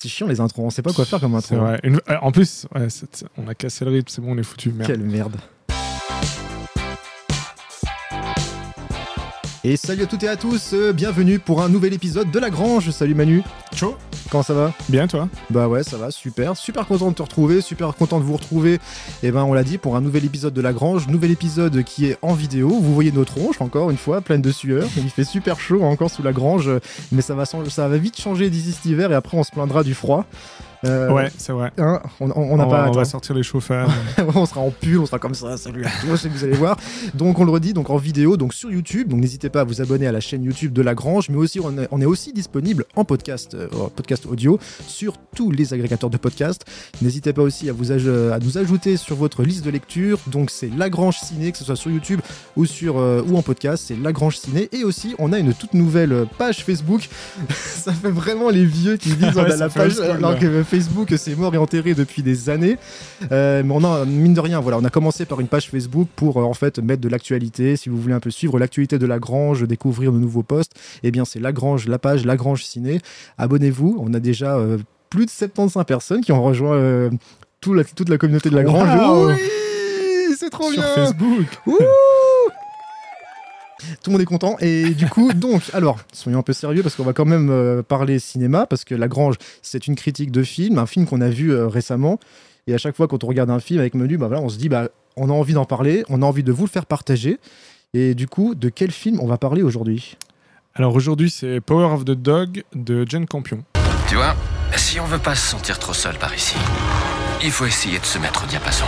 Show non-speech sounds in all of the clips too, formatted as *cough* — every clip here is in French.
C'est chiant les intros, on sait pas quoi faire comme intro. Une- euh, En plus, ouais, on a cassé le rythme, c'est bon, on est foutu. Merde. Quelle merde. Et salut à toutes et à tous, euh, bienvenue pour un nouvel épisode de La Grange. Salut Manu, Chaud comment ça va? Bien, toi? Bah ouais, ça va, super, super content de te retrouver, super content de vous retrouver. Et ben on l'a dit pour un nouvel épisode de La Grange, nouvel épisode qui est en vidéo. Vous voyez nos tronches encore une fois, pleine de sueur. Il fait super chaud encore sous la grange, mais ça va, ça va vite changer d'ici cet hiver et après on se plaindra du froid. Euh, Ouais, c'est vrai. hein, on on- on pas. va, on va attends. sortir les chauffeurs. *laughs* on sera en pull, on sera comme ça, salut à tous, et vous allez voir. Donc on le redit, donc en vidéo, donc sur YouTube, donc n'hésitez pas à vous abonner à la chaîne YouTube de La Grange, mais aussi on est, on est aussi disponible en podcast, euh, podcast audio sur tous les agrégateurs de podcasts. N'hésitez pas aussi à, vous aj- à nous ajouter sur votre liste de lecture, donc c'est La Grange Ciné, que ce soit sur YouTube ou, sur, euh, ou en podcast, c'est La Grange Ciné, et aussi on a une toute nouvelle euh, page Facebook, *laughs* ça fait vraiment les vieux qui *laughs* disent on a la page, alors que Facebook c'est mort et enterré depuis des années. Euh, mais on a, mine de rien, voilà, on a commencé par une page Facebook pour euh, en fait mettre de l'actualité. Si vous voulez un peu suivre l'actualité de la Grange, découvrir de nouveaux posts, eh bien c'est la Grange, la page La Grange Ciné. Abonnez-vous. On a déjà euh, plus de 75 personnes qui ont rejoint la- toute la communauté de la Grange. Wow. Oui, c'est trop Sur bien. Facebook. Ouh *laughs* tout le monde est content et du coup *laughs* donc alors soyons un peu sérieux parce qu'on va quand même euh, parler cinéma parce que La Grange c'est une critique de film un film qu'on a vu euh, récemment et à chaque fois quand on regarde un film avec Menu bah voilà on se dit bah on a envie d'en parler on a envie de vous le faire partager et du coup de quel film on va parler aujourd'hui? Alors aujourd'hui, c'est Power of the Dog de Jane Campion. Tu vois, si on veut pas se sentir trop seul par ici, il faut essayer de se mettre au diapason.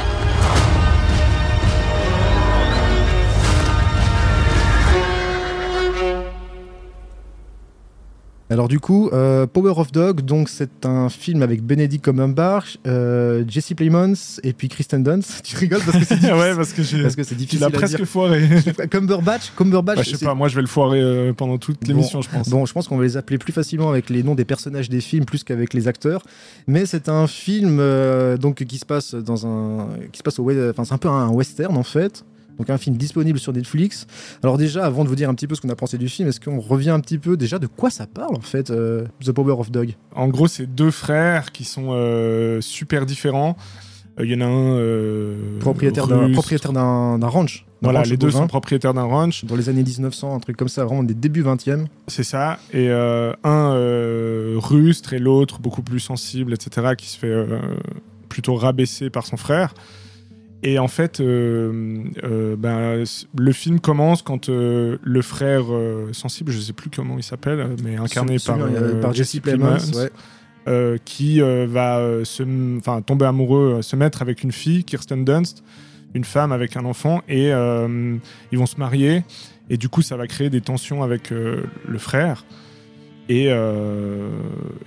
Alors du coup euh, Power of Dog donc c'est un film avec Benedict Cumberbatch euh, Jesse Plemons et puis Kristen Dunst *laughs* tu rigoles parce que c'est *laughs* difficile ouais, parce que j'ai. parce que c'est Tu difficile l'as à dire. presque foiré. Cumberbatch Cumberbatch Bah, je sais pas, moi je vais le foirer euh, pendant toute Bon, l'émission, je pense. Bon, je pense qu'on va les appeler plus facilement avec les noms des personnages des films plus qu'avec les acteurs. Mais c'est un film euh, donc qui se passe dans un qui se passe au enfin c'est un peu un western en fait. Donc un film disponible sur Netflix. Alors déjà, avant de vous dire un petit peu ce qu'on a pensé du film, est-ce qu'on revient un petit peu déjà de quoi ça parle en fait, euh, The Power of Dog? En gros, c'est deux frères qui sont euh, super différents. Euh, Il y en a un. euh, Propriétaire d'un propriétaire ranch. Voilà, ranch les deux sont propriétaires d'un ranch. dans les années 1900, un truc comme ça, vraiment des débuts 20e. C'est ça. Et euh, un euh, rustre et l'autre beaucoup plus sensible, etc., qui se fait plutôt rabaisser par son frère. Et en fait, euh, euh, ben, le film commence quand euh, le frère sensible, je sais plus comment il s'appelle, mais incarné par, Jesse Plemons, ouais. qui va se, tomber amoureux, se mettre avec une fille, Kirsten Dunst, une femme avec un enfant, et ils vont se marier. Et du coup, ça va créer des tensions avec le frère. Et, euh,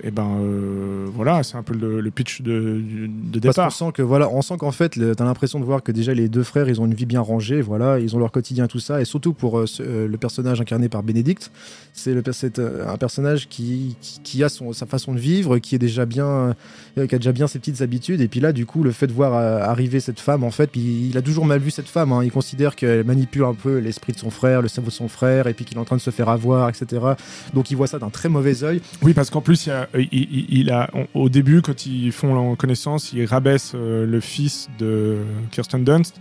et ben euh, voilà, c'est un peu le, le pitch de, de Parce départ. sent que voilà, on sent qu'en fait, t'as l'impression de voir que déjà les deux frères, ils ont une vie bien rangée, voilà, ils ont leur quotidien tout ça, et surtout pour euh, ce- le personnage incarné par Bénédicte, c'est un personnage qui, qui, qui a son, sa façon de vivre, qui est déjà bien, qui a déjà bien ses petites habitudes, et puis là, du coup, le fait de voir arriver cette femme, en fait, puis il a toujours mal vu cette femme, hein, il considère qu'elle manipule un peu l'esprit de son frère, le cerveau de son frère, et puis qu'il est en train de se faire avoir, etc. Donc il voit ça d'un très mauvais œil. Oui, parce qu'en plus, il, a- il- il- il a, on- au début, quand ils font leur connaissance, ils rabaissent euh, le fils de Kirsten Dunst.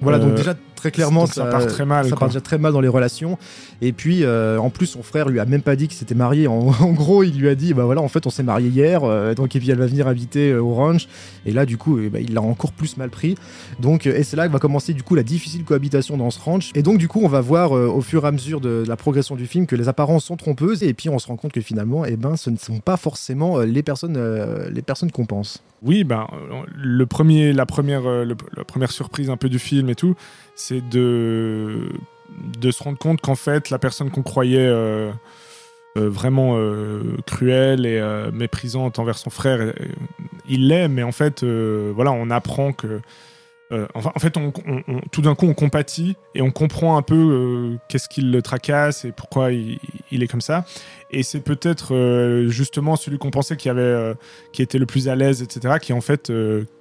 Voilà, donc Euh, déjà très clairement donc ça part très mal, Ça quoi. part déjà très mal dans les relations. Et puis euh, en plus son frère lui a même pas dit qu'il s'était marié. En, *laughs* en gros, il lui a dit bah voilà en fait on s'est marié hier. euh, donc et puis elle va venir habiter euh, au ranch. Et là du coup eh ben, il l'a encore plus mal pris. Donc euh, et c'est là que va commencer du coup la difficile cohabitation dans ce ranch. Et donc du coup on va voir euh, au fur et à mesure de, de la progression du film que les apparences sont trompeuses. Et puis on se rend compte que finalement eh ben ce ne sont pas forcément euh, les personnes euh, les personnes qu'on pense. Oui, ben, le premier, la, première, euh, le- la première surprise un peu du film et tout, c'est de, de se rendre compte qu'en fait, la personne qu'on croyait euh, euh, vraiment euh, cruelle et méprisante envers son frère, il l'est, mais en fait, voilà, on apprend que. enfin, en fait, tout d'un coup, on compatit et on comprend un peu qu'est-ce qui le tracasse et pourquoi il, il est comme ça. Et c'est peut-être justement celui qu'on pensait qui avait qui était le plus à l'aise, etc., qui en fait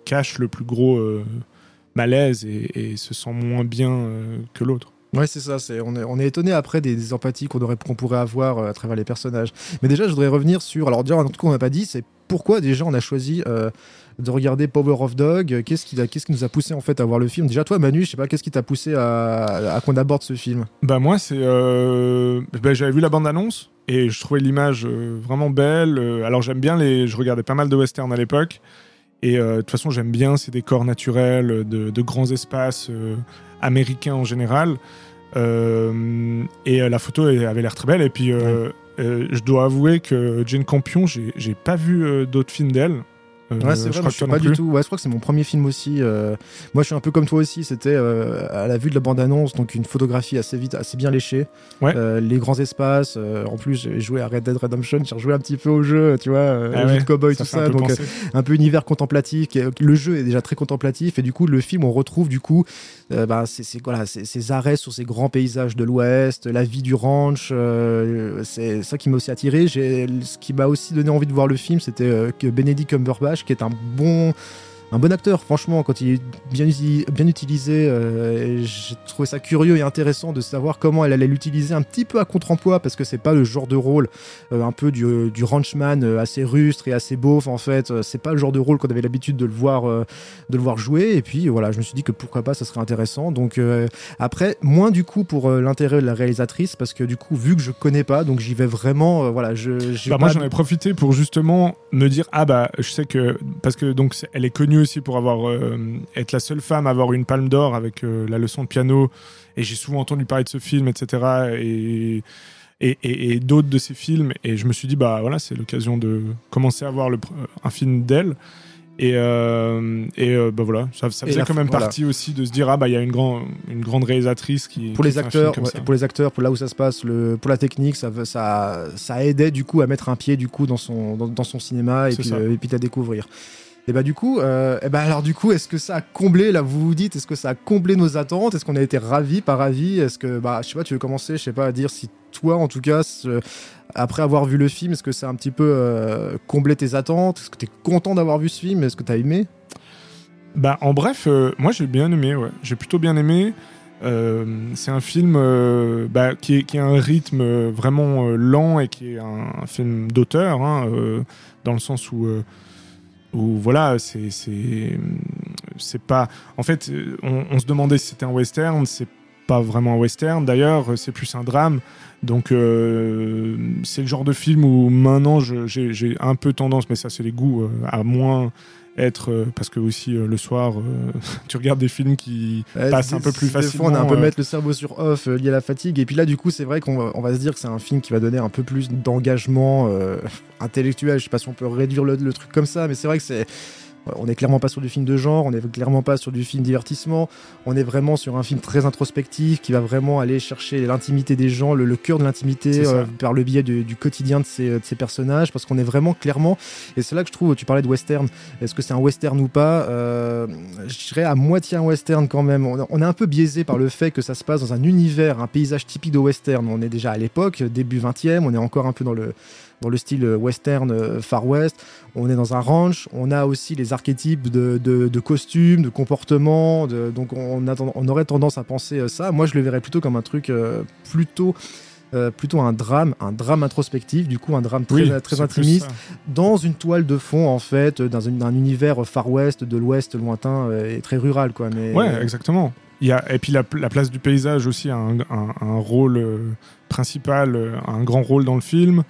cache le plus gros malaise et, et se sent moins bien euh, que l'autre. Ouais, c'est ça. C'est on est on est étonné après des, des empathies qu'on aurait qu'on pourrait avoir euh, à travers les personnages. Mais déjà, je voudrais revenir sur. Alors déjà, un truc qu'on n'a pas dit, c'est pourquoi déjà on a choisi. euh, de regarder Power of Dog, qu'est-ce qui, qu'est-ce qui nous a poussé en fait à voir le film? Déjà toi Manu, je sais pas, qu'est-ce qui t'a poussé à, à qu'on aborde ce film? Bah moi c'est euh, bah, j'avais vu la bande annonce et je trouvais l'image euh, vraiment belle. Alors j'aime bien les je regardais pas mal de western à l'époque et euh, de toute façon j'aime bien ces décors naturels de, de grands espaces euh, américains en général. Euh, et la photo elle avait l'air très belle et puis je dois avouer que Jane Campion j'ai pas vu d'autres films d'elle. Euh, Ouais, c'est vrai, je crois je suis pas du tout. Ouais, je crois que c'est mon premier film aussi. euh, Moi, je suis un peu comme toi aussi. C'était euh, à la vue de la bande-annonce, donc une photographie assez vite, assez bien léchée. Ouais. Les grands espaces. en plus, j'ai joué à Red Dead Redemption. J'ai rejoué un petit peu au jeu, tu vois, Ah au jeu ouais, de cowboy, tout un ça. peu Donc, un peu univers contemplatif. Le jeu est déjà très contemplatif et du coup, le film, on retrouve du coup, bah, voilà, ces arrêts sur ces grands paysages de l'Ouest, la vie du ranch. c'est ça qui m'a aussi attiré. Ce qui m'a aussi donné envie de voir le film, c'était que Benedict Cumberbatch, qui est un bon un bon acteur, franchement, quand il est bien, uti- bien utilisé, euh, j'ai trouvé ça curieux et intéressant de savoir comment elle allait l'utiliser un petit peu à contre-emploi, parce que c'est pas le genre de rôle euh, un peu du, du ranchman euh, assez rustre et assez beauf, en fait. C'est pas le genre de rôle qu'on avait l'habitude de le voir de le voir jouer. Et puis voilà, je me suis dit que pourquoi pas, ça serait intéressant. Donc après, moins du coup pour l'intérêt de la réalisatrice, parce que du coup, vu que je connais pas, donc j'y vais vraiment, voilà, je. Bah, moi j'en ai profité pour justement me dire ah bah je sais que parce que donc elle est connue aussi pour avoir euh, être la seule femme à avoir une palme d'or avec euh, la leçon de piano. Et j'ai souvent entendu parler de ce film etc et et, et- et d'autres de ses films. Et je me suis dit bah voilà c'est l'occasion de commencer à voir le, un film d'elle. Et, euh, et bah voilà. Ça, ça faisait quand même voilà. partie aussi de se dire ah bah il y a une, grand, une grande réalisatrice qui pour qui les acteurs, ouais, pour les acteurs, pour là où ça se passe, le, pour la technique, ça, ça, ça aidait du coup à mettre un pied du coup dans son, dans, dans son cinéma. Et puis, euh, et puis à découvrir. Et bah du coup, euh, bah alors du coup, est-ce que ça a comblé là vous vous dites, est-ce que ça a comblé nos attentes, est-ce qu'on a été ravis, pas ravis, est-ce que bah je sais pas, tu veux commencer, je sais pas à dire si toi en tout cas, après avoir vu le film, est-ce que ça a un petit peu euh, comblé tes attentes, est-ce que tu es content d'avoir vu ce film, est-ce que tu as aimé? Bah, en bref, euh, moi j'ai bien aimé, ouais. J'ai plutôt bien aimé. Euh, c'est un film bah, qui, est, qui a un rythme vraiment lent et qui est un, un film d'auteur, hein, dans le sens où, où voilà, c'est c'est pas. En fait, on, se demandait si c'était un western, c'est pas vraiment un western. D'ailleurs, c'est plus un drame. Donc, euh, c'est le genre de film où maintenant j'ai un peu tendance, mais ça c'est les goûts, euh, à moins être euh, parce que aussi euh, le soir euh, *laughs* tu regardes des films qui Euh, passent un peu plus Des fois, facilement on a un peu mettre le cerveau sur off lié à la fatigue. Et puis là, du coup, c'est vrai qu'on va, on va se dire que c'est un film qui va donner un peu plus d'engagement *laughs* intellectuel. Je sais pas si on peut réduire le, le truc comme ça, mais c'est vrai que c'est. On est clairement pas sur du film de genre, on est clairement pas sur du film divertissement, on est vraiment sur un film très introspectif qui va vraiment aller chercher l'intimité des gens, le, le cœur de l'intimité euh, par le biais du, du quotidien de ces, de ces personnages, parce qu'on est vraiment clairement, et c'est là que je trouve, tu parlais de western, est-ce que c'est un western ou pas euh, Je dirais à moitié un western quand même. On, on est un peu biaisé par le fait que ça se passe dans un univers, un paysage typique de western. On est déjà à l'époque, début 20e, on est encore un peu dans le, dans le style western euh, Far West. On est dans un ranch, on a aussi les archétypes de, de, de costumes, de comportements. De, donc on, a, ten- on aurait tendance à penser euh, ça. Moi, je le verrais plutôt comme un truc euh, plutôt. euh, plutôt un drame, un drame introspectif, du coup un drame très, oui, très intimiste, dans une toile de fond en fait, dans un, un univers Far West, de l'Ouest lointain euh, et très rural quoi. Mais Ouais, exactement. Il y a, et puis la, la place du paysage aussi a un, un- un rôle euh, principal, euh, un grand rôle dans le film.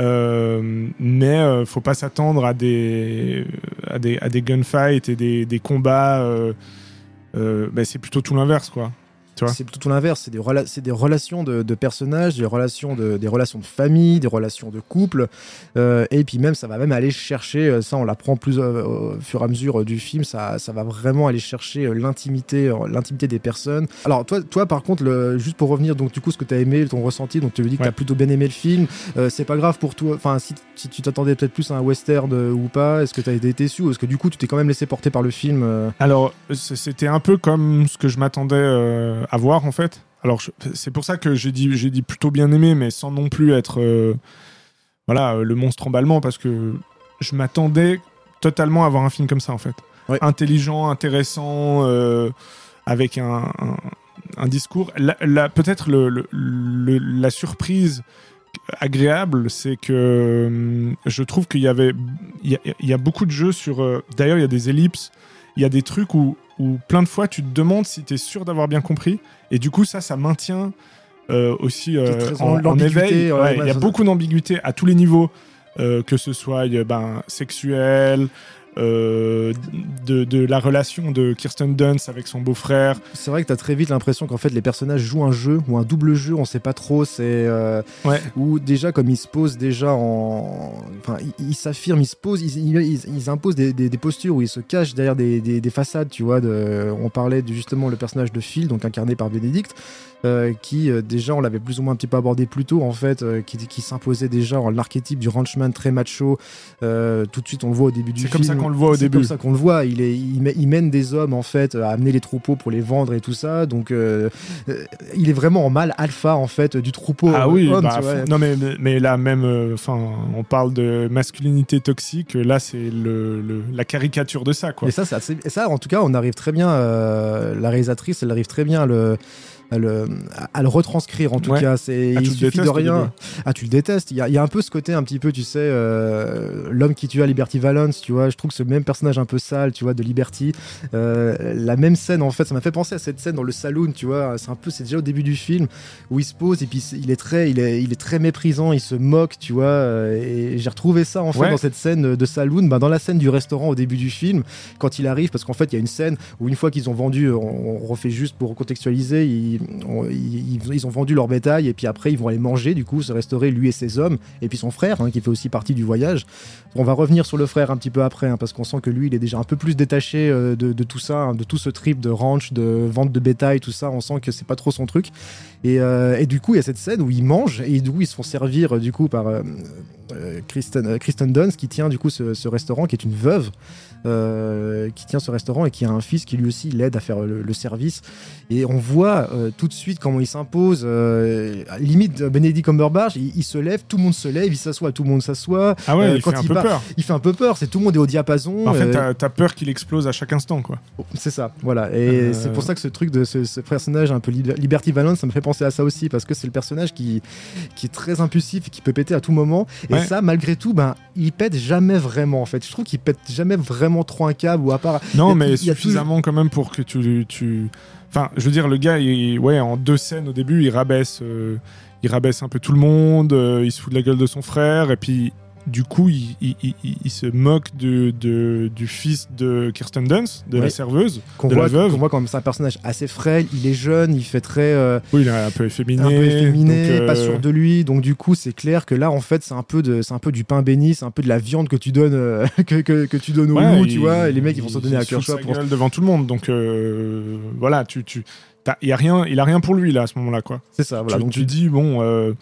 Euh, mais euh, faut pas s'attendre à des, à des gunfights et des, combats. euh, ben, c'est plutôt tout l'inverse, quoi. C'est plutôt tout l'inverse. C'est des, rela- des relations de, de personnages, des relations de, des relations de famille, des relations de couple. Euh, et puis même, ça va même aller chercher, euh, ça on l'apprend plus euh, au fur et à mesure euh, du film, ça, ça va vraiment aller chercher l'intimité, l'intimité des personnes. Alors toi, toi par contre, le, juste pour revenir, donc du coup, ce que tu as aimé, ton ressenti, donc tu me dis que Ouais. tu as plutôt bien aimé le film. Euh, c'est pas grave pour toi, enfin si, si tu t'attendais peut-être plus à un western ou pas, est-ce que tu as été déçu ou est-ce que du coup tu t'es quand même laissé porter par le film euh? Alors, c'était un peu comme ce que je m'attendais euh, à voir, en fait. Alors, c'est pour ça que j'ai dit, j'ai dit plutôt bien aimé, mais sans non plus être euh, voilà, euh, le monstre emballement, parce que je m'attendais totalement à voir un film comme ça, en fait. Ouais. Intelligent, intéressant, euh, avec un, un, un discours. Peut-être le, le- le- la surprise agréable, c'est que hum, je trouve qu'il y avait, il y, a, il y a beaucoup de jeux sur. euh, D'ailleurs, il y a des ellipses, il y a des trucs où, où plein de fois tu te demandes si tu es sûr d'avoir bien compris, et du coup ça, ça maintient euh, aussi euh, en, éveil. ouais, Ouais, ouais, il y a beaucoup d'ambiguïté à tous les niveaux, euh, que ce soit ben, sexuel. Euh, de, de la relation de Kirsten Dunst avec son beau-frère, C'est vrai que t'as très vite l'impression qu'en fait les personnages jouent un jeu ou un double jeu, on sait pas trop. C'est euh, Ouais. ou déjà comme ils se posent déjà en, enfin ils s'affirment, ils se posent, ils, ils- ils- ils imposent des, des- des postures où ils se cachent derrière des, des- des façades, tu vois. De, on parlait de, justement le personnage de Phil, donc incarné par Bénédicte. Euh, qui euh, déjà on l'avait plus ou moins un petit peu abordé plus tôt en fait euh, qui, qui s'imposait déjà en l'archétype du ranchman très macho euh, tout de suite on le voit au début du C'est film comme ça qu'on le voit au c'est début. comme ça qu'on le voit. Il, est, il, mè- il mène des hommes en fait à amener les troupeaux pour les vendre et tout ça. Donc euh, il est vraiment en mâle alpha en fait du troupeau. Ah oui, homme, bah, non mais, mais là même, enfin, on parle de masculinité toxique. Là, c'est le, le- la caricature de ça, quoi. Et ça, c'est assez- et ça, en tout cas, on arrive très bien. euh, la réalisatrice, elle arrive très bien le, à le, à le retranscrire. En tout Ouais. cas, c'est Ah, il suffit de rien. Ah, tu le détestes. Il y a, il y a un peu ce côté un petit peu, tu sais, euh, l'homme qui tue à Liberty Valance. Tu vois, je trouve que ce même personnage un peu sale, tu vois, de Liberty. euh, la même scène, en fait, ça m'a fait penser à cette scène dans le saloon. Tu vois, c'est un peu, c'est déjà au début du film où il se pose et puis il est très, il est, il est très méprisant. Il se moque, tu vois. euh, et j'ai retrouvé ça en fait Ouais. dans cette scène de saloon, bah, dans la scène du restaurant au début du film quand il arrive, parce qu'en fait, il y a une scène où une fois qu'ils ont vendu, on, on refait juste pour contextualiser, ils, ils, ont vendu leur bétail et puis après, ils vont aller manger, du coup, se restaurer lui et ses hommes, et puis son frère, hein, qui fait aussi partie du voyage. On va revenir sur le frère un petit peu après, hein, parce qu'on sent que lui, il est déjà un peu plus détaché euh, de, tout ça, hein, de tout ce trip de ranch, de vente de bétail, tout ça. On sent que c'est pas trop son truc. Et, euh, du coup, il y a cette scène où ils mangent et coup, ils se font servir du coup par euh, Kristen, euh, Kristen Dunst qui tient du coup ce, ce restaurant, qui est une veuve. euh, qui tient ce restaurant et qui a un fils qui lui aussi l'aide à faire le, le service et on voit euh, tout de suite comment il s'impose euh, limite Benedict Cumberbatch il, il se lève tout le monde se lève il s'assoit tout le monde s'assoit Ah ouais, Euh, il quand fait un il peu part- peur. il fait un peu peur c'est tout le monde est au diapason En fait, euh, t'as- t'as peur qu'il explose à chaque instant, quoi. c'est ça, voilà. Et Euh, c'est pour ça que ce truc de ce, ce personnage un peu Liber- Liberty Valance, ça me fait penser à ça aussi, parce que c'est le personnage qui, qui est très impulsif et qui peut péter à tout moment. Et Ouais. Ça, malgré tout, ben, il pète jamais vraiment, en fait. Je trouve qu'il pète jamais vraiment trop un câble, ou à part. Non, a- mais suffisamment quand même pour que tu, tu... Enfin, je veux dire, le gars, il- ouais, en deux scènes au début, il rabaisse, euh, il rabaisse un peu tout le monde, euh, il se fout de la gueule de son frère, et puis du coup, il, il- il- il se moque de, de- du fils de Kirsten Dunst, de Ouais. la serveuse. Qu'on de la voit, veuve. qu'on voit comme c'est un personnage assez frêle, il est jeune, il fait très. euh, Oui, il est un peu efféminé. un peu efféminé, donc, euh, pas sûr de lui. Donc du coup, c'est clair que là, en fait, c'est un peu de, c'est un peu du pain béni, c'est un peu de la viande que tu donnes, euh, *laughs* que, que, que tu donnes aux ouais, loups, il- tu vois. Et les mecs, ils vont se donner à cœur pour devant tout le monde. Donc voilà, tu, tu, y a rien, il a rien pour lui là à ce moment-là, quoi. C'est ça, voilà. tu, donc tu dis bon.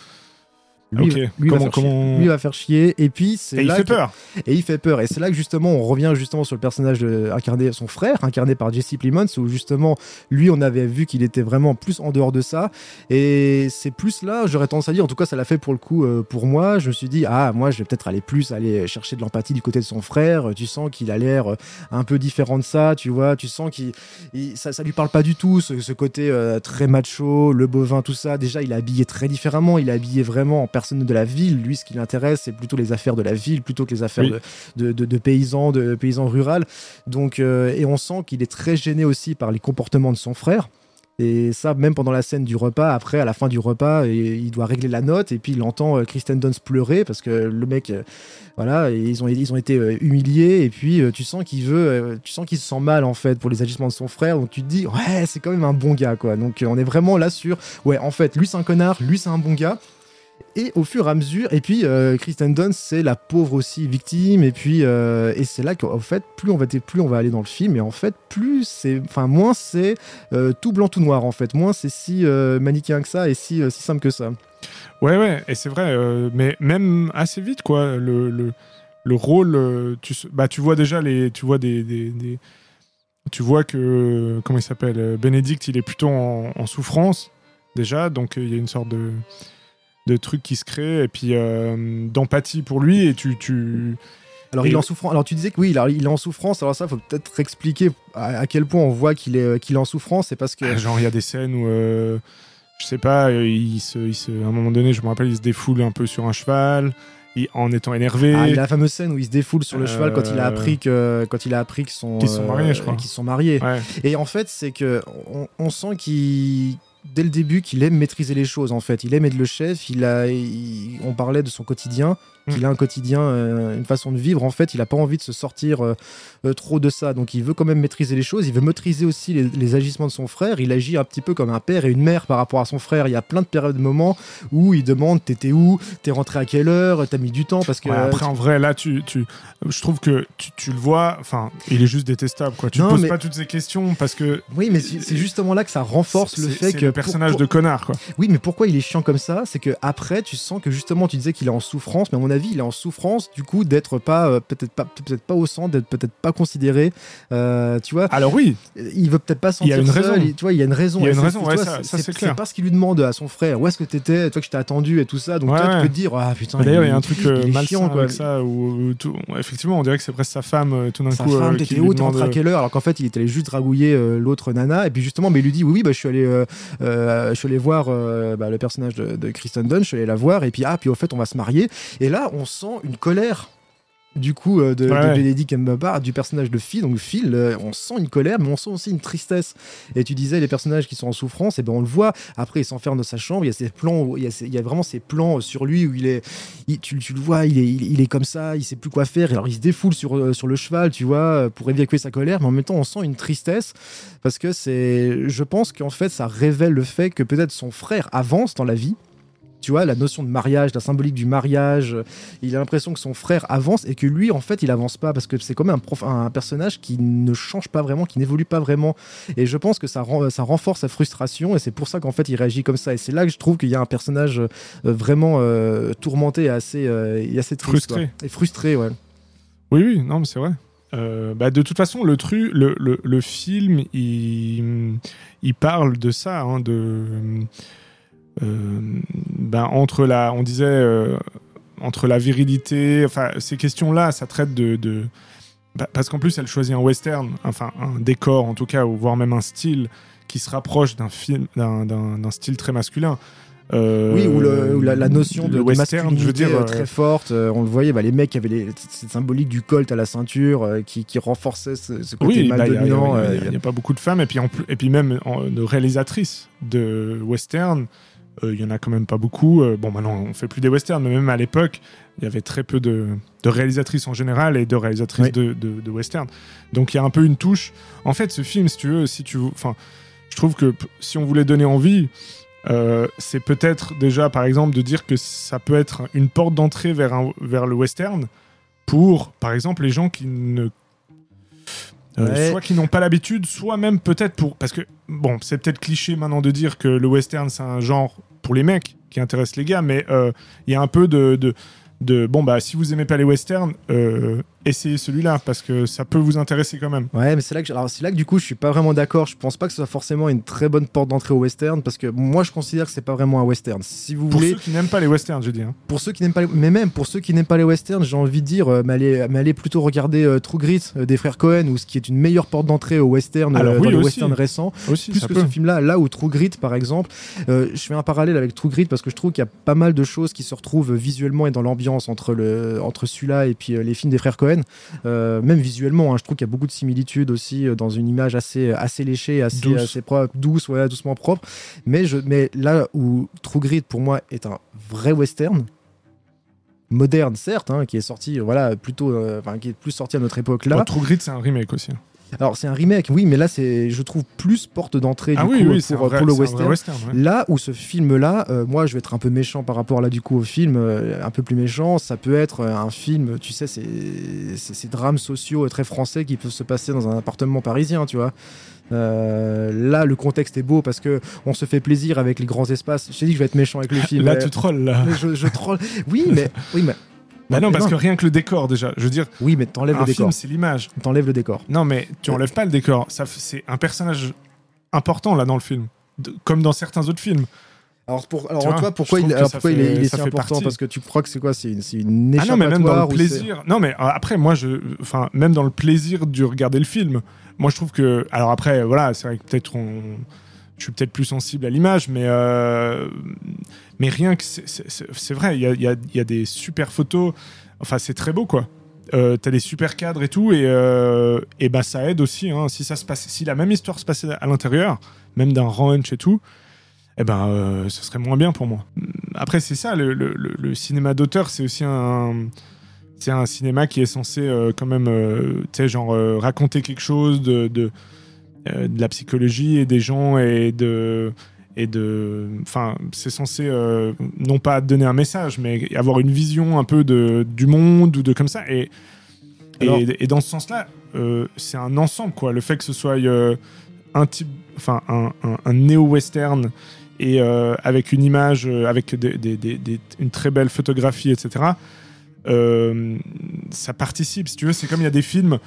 Euh, lui, va comment, faire chier. Lui, il va faire chier. Et puis, c'est Et il là fait que- peur. Et il fait peur. Et c'est là que justement, on revient justement sur le personnage de, incarné, son frère, incarné par Jesse Plemons, où justement, lui, on avait vu qu'il était vraiment plus en dehors de ça. Et c'est plus là, j'aurais tendance à dire, en tout cas, ça l'a fait pour le coup, euh, pour moi. Je me suis dit, ah, moi, je vais peut-être aller plus, aller chercher de l'empathie du côté de son frère. Tu sens qu'il a l'air euh, un peu différent de ça, tu vois. Tu sens qu'il, il- ça, ça lui parle pas du tout, ce, ce côté euh, très macho, le bovin, tout ça. Déjà, il est habillé très différemment. Il est habillé vraiment en personne de la ville. Lui, ce qui l'intéresse, c'est plutôt les affaires de la ville plutôt que les affaires Oui. de, de, paysans, de paysans rural. Donc, euh, et on sent qu'il est très gêné aussi par les comportements de son frère. Et ça, même pendant la scène du repas, après, à la fin du repas, et- il doit régler la note et puis il entend euh, Kristen Dunst pleurer parce que le mec, euh, voilà, ils ont, ils ont été humiliés et puis tu sens qu'il veut, tu sens qu'il se sent mal en fait pour les agissements de son frère. Donc tu te dis, ouais, c'est quand même un bon gars quoi. Donc on est vraiment là sur, ouais, en fait, lui c'est un connard, lui c'est un bon gars. Et au fur et à mesure, et puis euh, Kristen Dunst, c'est la pauvre aussi victime, et puis euh, et c'est là qu'en fait, plus on va plus on va aller dans le film, et en fait, plus c'est, enfin moins c'est euh, tout blanc tout noir en fait, moins c'est si euh, manichéen que ça et si si simple que ça. Ouais, ouais, et c'est vrai, mais même assez vite, quoi. Le, le, le rôle, tu, bah, tu vois déjà les. Tu vois des. des- tu vois que. Comment il s'appelle Bénédicte, il est plutôt en, souffrance, déjà, donc il y a une sorte de. De truc qui se crée, et puis euh, d'empathie pour lui, et tu. tu Alors Et il est en souffrance. Alors tu disais que oui, il est- il est en souffrance. Alors ça, faut peut-être expliquer à, à quel point on voit qu'il est qu'il est en souffrance. C'est parce que Ah, Genre, il y a des scènes où, euh, je sais pas, euh, il se, il se, à un moment donné, je me rappelle, il se défoule un peu sur un cheval, il- en étant énervé. Ah, il y a la fameuse scène où il se défoule sur le Euh, cheval quand il a appris que quand il a appris qu'ils sont mariés, je crois. qu'ils sont mariés. Ouais. Et en fait, c'est que on, on sent qu'il dès le début qu'il aime maîtriser les choses. En fait, il aime être le chef. Il a, on parlait de son quotidien. Mm. Qu'il a un quotidien, euh, une façon de vivre. En fait, il a pas envie de se sortir euh, euh, trop de ça. Donc, il veut quand même maîtriser les choses. Il veut maîtriser aussi les, les agissements de son frère. Il agit un petit peu comme un père et une mère par rapport à son frère. Il y a plein de périodes, de moments où il demande t'étais où, t'es rentré à quelle heure, t'as mis du temps? Parce que Ouais, après, en vrai, là, tu, tu, je trouve que tu, tu le vois, enfin, il est juste détestable, quoi. Tu te poses mais- pas toutes ces questions parce que. oui, mais c'est justement là que ça renforce le fait c'est que le personnage pour- de connard, quoi. Oui, mais pourquoi il est chiant comme ça? C'est que après, tu sens que justement, tu disais qu'il est en souffrance, mais à mon avis, il est en souffrance du coup d'être pas, euh, peut-être pas, peut-être pas au centre, d'être peut-être pas considéré. Euh, tu vois, Alors oui, il veut peut-être pas se Il y a sentir une seul, raison. il- tu vois, il y a une raison. Il y a une raison, ouais, c'est pas ce qu'il lui demande à son frère. Où est-ce que t'étais Toi que je t'ai attendu et tout ça. Donc Ouais, toi, tu peux te dire, ah putain. D'ailleurs, il y a un truc euh, malsain quoi. avec ça, où, où tout- effectivement, on dirait que c'est presque sa femme, tout d'un Sa coup, euh, femme, t'étais où, t'es rentré à demande- quelle heure Alors qu'en fait, il était allé juste dragouiller l'autre nana. Et puis justement, mais il lui dit, oui, oui, bah, je suis allé, je suis allé voir bah, le personnage de, Kristen Dunst, je suis allé la voir. Et puis, ah, puis au fait, on va se marier. Et là, on sent une colère. Du coup, euh, de, de Ouais. Benedict Cumberbatch, du personnage de Phil, donc Phil, euh, on sent une colère, mais on sent aussi une tristesse. Et tu disais les personnages qui sont en souffrance, et ben on le voit. Après, il s'enferme dans sa chambre. Il y a ces plans, où- il y a, ces- il y a vraiment ces plans sur lui où il est, il- tu, tu le vois, il est, il, il est comme ça, il sait plus quoi faire. Alors il se défoule sur, euh, sur le cheval, tu vois, euh, pour évacuer sa colère, mais en même temps on sent une tristesse parce que c'est, je pense qu'en fait ça révèle le fait que peut-être son frère avance dans la vie. Tu vois, la notion de mariage, la symbolique du mariage, euh, il a l'impression que son frère avance et que lui, en fait, il avance pas parce que c'est quand même un, prof- un personnage qui ne change pas vraiment, qui n'évolue pas vraiment. Et je pense que ça, rend- ça renforce sa frustration et c'est pour ça qu'en fait, il réagit comme ça. Et c'est là que je trouve qu'il y a un personnage euh, vraiment euh, tourmenté et assez, euh, et assez triste, Frustré. quoi. Et frustré, ouais. Oui, oui, non, mais c'est vrai. Euh, bah, de toute façon, le, tru, le, le, le film, il, il parle de ça, hein, de, ben, entre la, on disait, euh, entre la virilité, enfin, ces questions-là, ça traite de, de bah, parce qu'en plus, elle choisit un western, enfin, un décor en tout cas, ou voire même un style qui se rapproche d'un film, d'un- style très masculin. Euh, Oui, le- où la, la notion de, de western, masculinité je veux dire, euh, euh, très forte. euh, on le voyait, bah, les mecs avaient les, cette symbolique du colt à la ceinture euh, qui, qui renforçait ce, ce côté Oui, mal bah, il y a- a- euh, n'y pas beaucoup de femmes, et puis, en et puis même en, de réalisatrices de western, euh, il y en a quand même pas beaucoup. Euh, bon, maintenant, on fait plus des westerns, mais même à l'époque, il y avait très peu de, de réalisatrices en général et de réalisatrices Oui. de, de, de western. Donc il y a un peu une touche. En fait, ce film, si tu veux, si tu, enfin, je trouve que si on voulait donner envie, euh, c'est peut-être déjà, par exemple, de dire que ça peut être une porte d'entrée vers, un- vers le western pour, par exemple, les gens qui ne euh, Ouais. soit qui n'ont pas l'habitude, soit même peut-être pour. Parce que, bon, c'est peut-être cliché maintenant de dire que le western, c'est un genre les mecs qui intéresse les gars, mais euh, il y a un peu de. de de bon bah si vous aimez pas les westerns euh, essayez celui-là parce que ça peut vous intéresser quand même Ouais, mais c'est là que, alors c'est là que du coup, je suis pas vraiment d'accord. Je pense pas que ce soit forcément une très bonne porte d'entrée au western parce que moi, je considère que c'est pas vraiment un western. Si vous pour voulez, ceux qui n'aiment pas les westerns j'ai dit hein. pour ceux qui n'aiment pas, les... mais même pour ceux qui n'aiment pas les westerns, j'ai envie de dire, euh, mais allez, mais allez plutôt regarder euh, True Grit euh, des frères Cohen, ou ce qui est une meilleure porte d'entrée au western, Alors oui, dans les aussi. westerns récents. aussi plus que peut ce film-là, là où True Grit, par exemple, je fais un parallèle avec True Grit parce que je trouve qu'il y a pas mal de choses qui se retrouvent visuellement et dans l'ambiance entre, le, entre celui-là et puis les films des frères Cohen. Euh, même visuellement, hein, je trouve qu'il y a beaucoup de similitudes aussi euh, dans une image assez, assez léchée, assez, Douce. assez propre, douce, ouais, doucement propre. Mais, je, mais là où True Grit, pour moi, est un vrai western, moderne certes, hein, qui est sorti, euh, voilà, plutôt, euh, enfin, qui est plus sorti à notre époque là. Bon, True Grit c'est un remake aussi hein. Alors c'est un remake, oui, mais là c'est, je trouve plus porte d'entrée du ah coup oui oui pour, vrai, le western. western ouais. Là où ce film-là, euh, moi je vais être un peu méchant par rapport là du coup au film, euh, un peu plus méchant, ça peut être euh, un film, tu sais, c'est ces drames sociaux euh, très français qui peuvent se passer dans un appartement parisien, tu vois. Euh, là, le contexte est beau parce que on se fait plaisir avec les grands espaces. Je t'ai dit que je vais être méchant avec le *laughs* film. là tu trolls là je, je troll. Oui, mais oui, mais bah non parce que rien que le décor déjà je veux dire oui, mais t'enlèves le décor. film c'est l'image T'enlèves le décor. Non, mais tu enlèves pas le décor. Ça, c'est un personnage important là dans le film, De- comme dans certains autres films. Alors, pour, alors Tu vois, toi, pourquoi il, alors pourquoi il est, il si important? partie. Parce que tu crois que c'est quoi? C'est une, c'est une Ah non, mais même dans échappatoire le plaisir. Non, mais euh, après, moi, je, enfin, même dans le plaisir de regarder le film, moi, je trouve que, alors après, voilà, c'est vrai que peut-être on, je suis peut-être plus sensible à l'image, mais euh, mais rien que c'est- vrai, il y a, des super photos. Enfin, c'est très beau, quoi. Euh, T'as des super cadres et tout, et, euh, et bah ça aide aussi. Hein, si ça se passe, si la même histoire se passait à l'intérieur, même d'un ranch et tout, eh ben, ce serait moins bien pour moi. Après, c'est ça, le, cinéma d'auteur, c'est aussi un, c'est un cinéma qui est censé quand même, tu sais, genre raconter quelque chose de, de la psychologie et des gens et de, et de, enfin, c'est censé euh, non pas donner un message, mais avoir une vision un peu de, du monde ou de comme ça. Et, et- Alors- et, dans ce sens-là, euh, c'est un ensemble, quoi. Le fait que ce soit euh, un type, enfin, un, un- un néo-western et euh, avec une image, euh, avec des- des- des- une très belle photographie, etc. euh, ça participe, si tu veux. C'est comme il y a des films.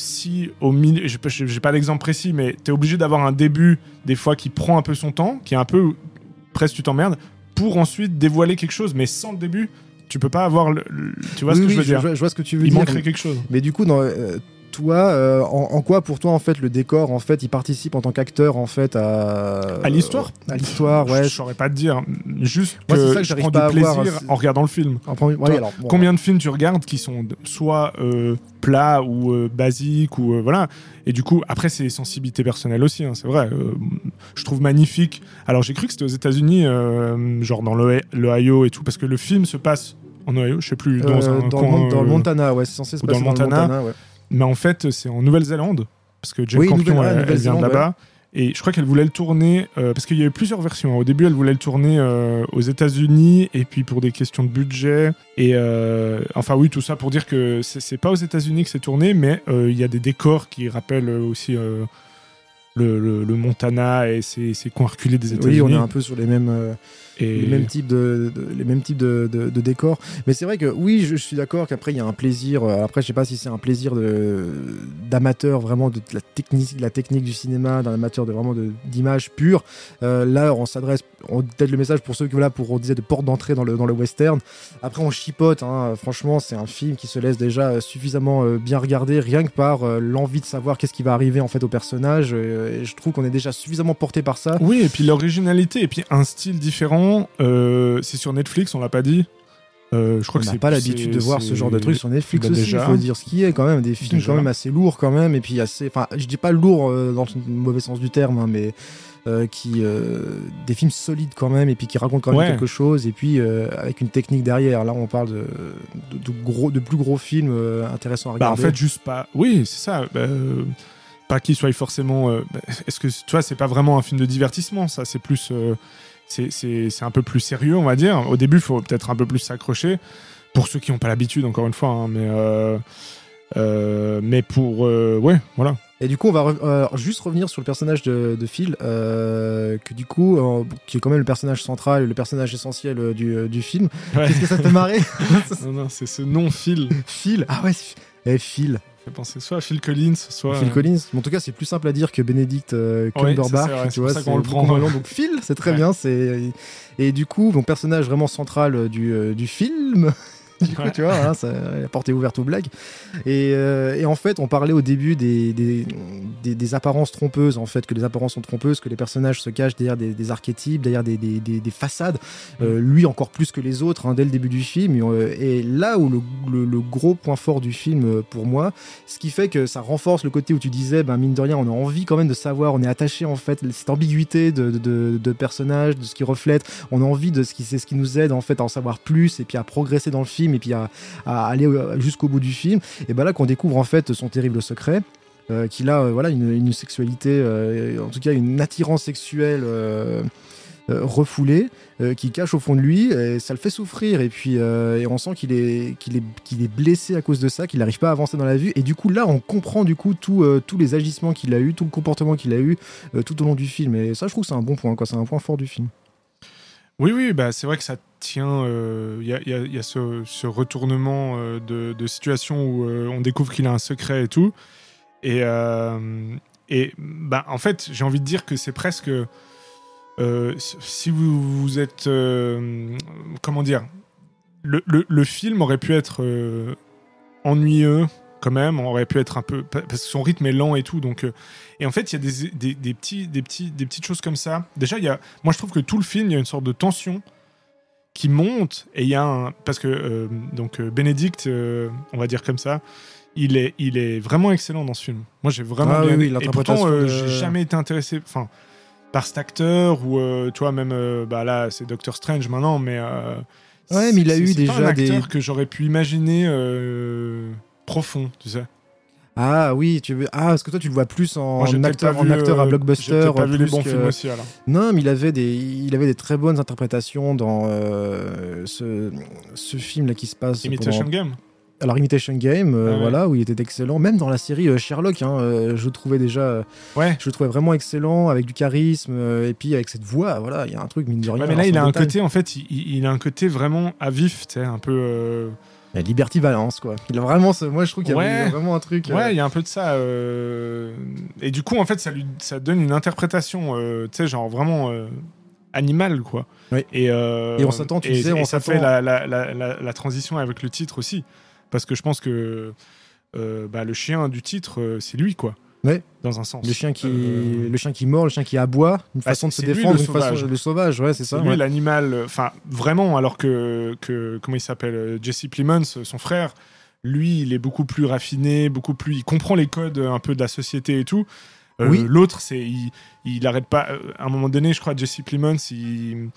Si au milieu, j'ai pas- l'exemple précis, mais tu es obligé d'avoir un début, des fois, qui prend un peu son temps, qui est un peu presque tu t'emmerdes, pour ensuite dévoiler quelque chose, mais sans le début, tu peux pas avoir le. le- tu vois Oui, ce que oui, je veux dire? vois, je vois ce que tu veux Il dire. manquerait quelque chose. Mais du coup, dans, euh, toi, euh, en, en quoi pour toi en fait le décor en fait il participe en tant qu'acteur en fait à À l'histoire à l'histoire ouais. je saurais pas te dire. Juste Moi, que, ça que je prends pas du plaisir en regardant le film. En premier- ouais, Toi, alors, bon, Combien de films tu regardes qui sont soit euh, plats ou euh, basiques ou euh, voilà et du coup après c'est sensibilité personnelle aussi hein, c'est vrai euh, je trouve magnifique alors j'ai cru que c'était aux États-Unis genre dans l'Oh- l'Ohio et tout parce que le film se passe en Ohio je sais plus dans euh, un dans, coin, le, dans le Montana, ouais, c'est censé se ou dans passer le Montana. ouais. Mais en fait c'est en Nouvelle-Zélande parce que Jane Oui, Campion ouais, elle, elle vient de là-bas et je crois qu'elle voulait le tourner euh, parce qu'il y avait plusieurs versions. Au début, elle voulait le tourner euh, aux États-Unis et puis pour des questions de budget et euh, enfin oui tout ça pour dire que c'est pas aux États-Unis que c'est tourné, mais il y a des décors qui rappellent aussi le, le- le Montana et ses, ses coins reculés des États-Unis. Oui, on est un peu sur les mêmes, et les mêmes types de, de- les mêmes types de, de- de décors. Mais c'est vrai que oui, je, je suis d'accord qu'après il y a un plaisir. euh, Après, je sais pas si c'est un plaisir d'amateur vraiment de la technique, la technique du cinéma, d'un amateur de vraiment de- d'image pure. Euh, là, on s'adresse, on peut-être le message pour ceux qui voilà, pour on disait de porte d'entrée dans le dans le western. Après, on chipote. hein. Franchement, c'est un film qui se laisse déjà euh, suffisamment bien regarder, rien que par euh, l'envie de savoir qu'est-ce qui va arriver en fait au personnage. Et je trouve qu'on est déjà suffisamment porté par ça. Oui, et puis l'originalité, et puis un style différent. Euh, c'est sur Netflix, on l'a pas dit. Euh, je crois on n'a pas l'habitude de voir ce genre de trucs sur Netflix bah, aussi, il faut dire ce qui est quand même des films Déjà. quand même assez lourds quand même et puis assez enfin je dis pas lourd euh, dans le mauvais sens du terme hein, mais euh, qui des films solides quand même et puis qui racontent quand même Ouais. quelque chose et puis avec une technique derrière là on parle de, de, de gros de plus gros films intéressants à Bah, en regarder fait, juste pas. Oui, c'est ça. bah, pas qu'il soit forcément. Est-ce que tu vois, c'est pas vraiment un film de divertissement, ça C'est plus. C'est- un peu plus sérieux, on va dire. Au début, il faut peut-être un peu plus s'accrocher. Pour ceux qui n'ont pas l'habitude, encore une fois. hein, mais, euh, euh, mais pour. euh, ouais, voilà. Et du coup, on va re- juste revenir sur le personnage de, de Phil, que du coup, qui est quand même le personnage central, le personnage essentiel du, du film. Qu'est-ce que ça te fait marrer *laughs* non, non, c'est ce non-Phil. Phil Ah ouais, eh, Phil. fait penser soit à Phil Collins, soit. Phil Collins. Mais en tout cas, c'est plus simple à dire que Benedict euh, Ouais, Cumberbatch. c'est- ça qu'on le prend. long. Donc Phil, c'est très Ouais. bien. C'est et du coup, mon personnage vraiment central euh, du, euh, du film. Du *laughs* coup, Ouais. tu vois, hein, ça, la porte est ouverte aux blagues. Et, euh, et en fait, on parlait au début des, des, des, des apparences trompeuses, en fait, que les apparences sont trompeuses, que les personnages se cachent derrière des, archétypes, derrière des, des, des, des façades. Euh, lui, encore plus que les autres, hein, dès le début du film. Et, euh, là où le, le, le gros point fort du film, pour moi, ce qui fait que ça renforce le côté où tu disais, ben, mine de rien, on a envie quand même de savoir, on est attaché, en fait, cette ambiguïté de, de, de, de personnages, de ce qui reflète. On a envie de ce qui, c'est ce qui nous aide, en fait, à en savoir plus et puis à progresser dans le film et puis à, aller euh, jusqu'au bout du film. Et ben là qu'on découvre en fait son terrible secret. euh, qu'il a euh, voilà une, sexualité en tout cas une attirance sexuelle euh, euh, refoulée qui cache au fond de lui et ça le fait souffrir et puis et on sent qu'il est qu'il est qu'il est blessé à cause de ça qu'il n'arrive pas à avancer dans la vue et du coup là on comprend du coup tout, tous les agissements qu'il a eu tout le comportement qu'il a eu tout au long du film et ça je trouve que c'est un bon point c'est un point fort du film Oui, oui, bah, c'est vrai que ça tient. Il y, a, y a- ce, retournement euh, de, situation où euh, on découvre qu'il a un secret et tout. Et, euh, et bah, en fait, j'ai envie de dire que c'est presque. euh, si vous, vous êtes. euh, comment dire le, le- film aurait pu être euh, ennuyeux quand même, aurait pu être un peu. Parce que son rythme est lent et tout. Donc, euh, et en fait, il y a des, des, des petits, des, petits, des petites choses comme ça. Déjà, il y a, moi je trouve que tout le film, il y a une sorte de tension qui monte. Et il y a un. Parce que euh, donc, euh, Bénédicte, euh, on va dire comme ça. Il est, il est vraiment excellent dans ce film. Moi, j'ai vraiment Ah bien oui. Et pourtant, de- j'ai jamais été intéressé. Enfin, par cet acteur ou tu vois même bah là c'est Doctor Strange maintenant mais Ouais, mais il a eu pas déjà un acteur des- que j'aurais pu imaginer profond tu sais Ah oui, tu veux. Ah, parce que toi, tu le vois plus en Moi, acteur, en vu, acteur à euh, blockbuster. pas vu les bons que- films aussi alors Non, mais il avait des, il avait des très bonnes interprétations dans euh, ce, ce film là qui se passe. Imitation pendant- Game Alors Imitation Game, euh, Ah ouais. voilà, où il était excellent. Même dans la série euh, Sherlock, hein, euh, je le trouvais déjà, ouais je le trouvais vraiment excellent, avec du charisme et puis avec cette voix. Voilà, il y a un truc mine de rien. Ouais, mais là il a un détail. côté en fait il, il- il a un côté vraiment à vif tu sais un peu euh, Il y a Liberty Valence, quoi. Il a vraiment, ce... moi je trouve qu'il y, a- Ouais. il y a vraiment un truc. euh, Ouais, il y a un peu de ça. euh, Et du coup, en fait, ça lui ça donne une interprétation, euh, tu sais, genre vraiment euh, animale, quoi. Oui. Et, euh, Et on s'attend, tu et- disais, et on ça s'attend- fait la, la, la, la- la transition avec le titre aussi. Parce que je pense que euh, bah, le chien du titre, euh, c'est lui, quoi. Ouais. Dans un sens. Le chien qui, Euh, le chien qui mord, le chien qui aboie, une Bah, façon de se défendre, le une sauvage. façon le sauvage, ouais, c'est ça. lui ouais. l'animal, enfin vraiment, alors que, que comment il s'appelle, euh, Jesse Plemons, son frère, lui, il est beaucoup plus raffiné, beaucoup plus, il comprend les codes euh, un peu de la société et tout. Euh, Oui. L'autre, c'est, il, il arrête pas. À un moment donné, je crois, Jesse Plemons, il,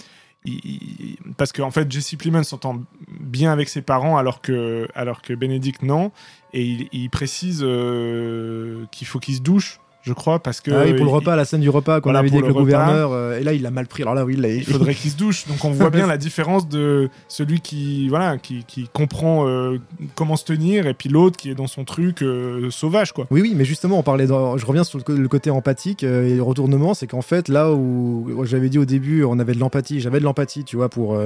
il- il- parce qu'en fait, Jesse Plemons s'entend bien avec ses parents, alors que, alors que Benedict non, et il, il précise euh, qu'il faut qu'il se douche, je crois, parce que Ah oui, pour le il- repas, la scène du repas qu'on Voilà, avait dit avec le, gouverneur, euh, et là il l'a mal pris. Alors là, oui, il il faudrait qu'il se douche. Donc on voit *laughs* bien la différence de celui qui voilà qui, qui comprend euh, comment se tenir et puis l'autre qui est dans son truc euh, sauvage quoi. Oui, oui, mais justement, on parlait. de- Je reviens sur le, côté empathique et le retournement, c'est qu'en fait, là où j'avais dit au début, on avait de l'empathie, j'avais de l'empathie, tu vois, pour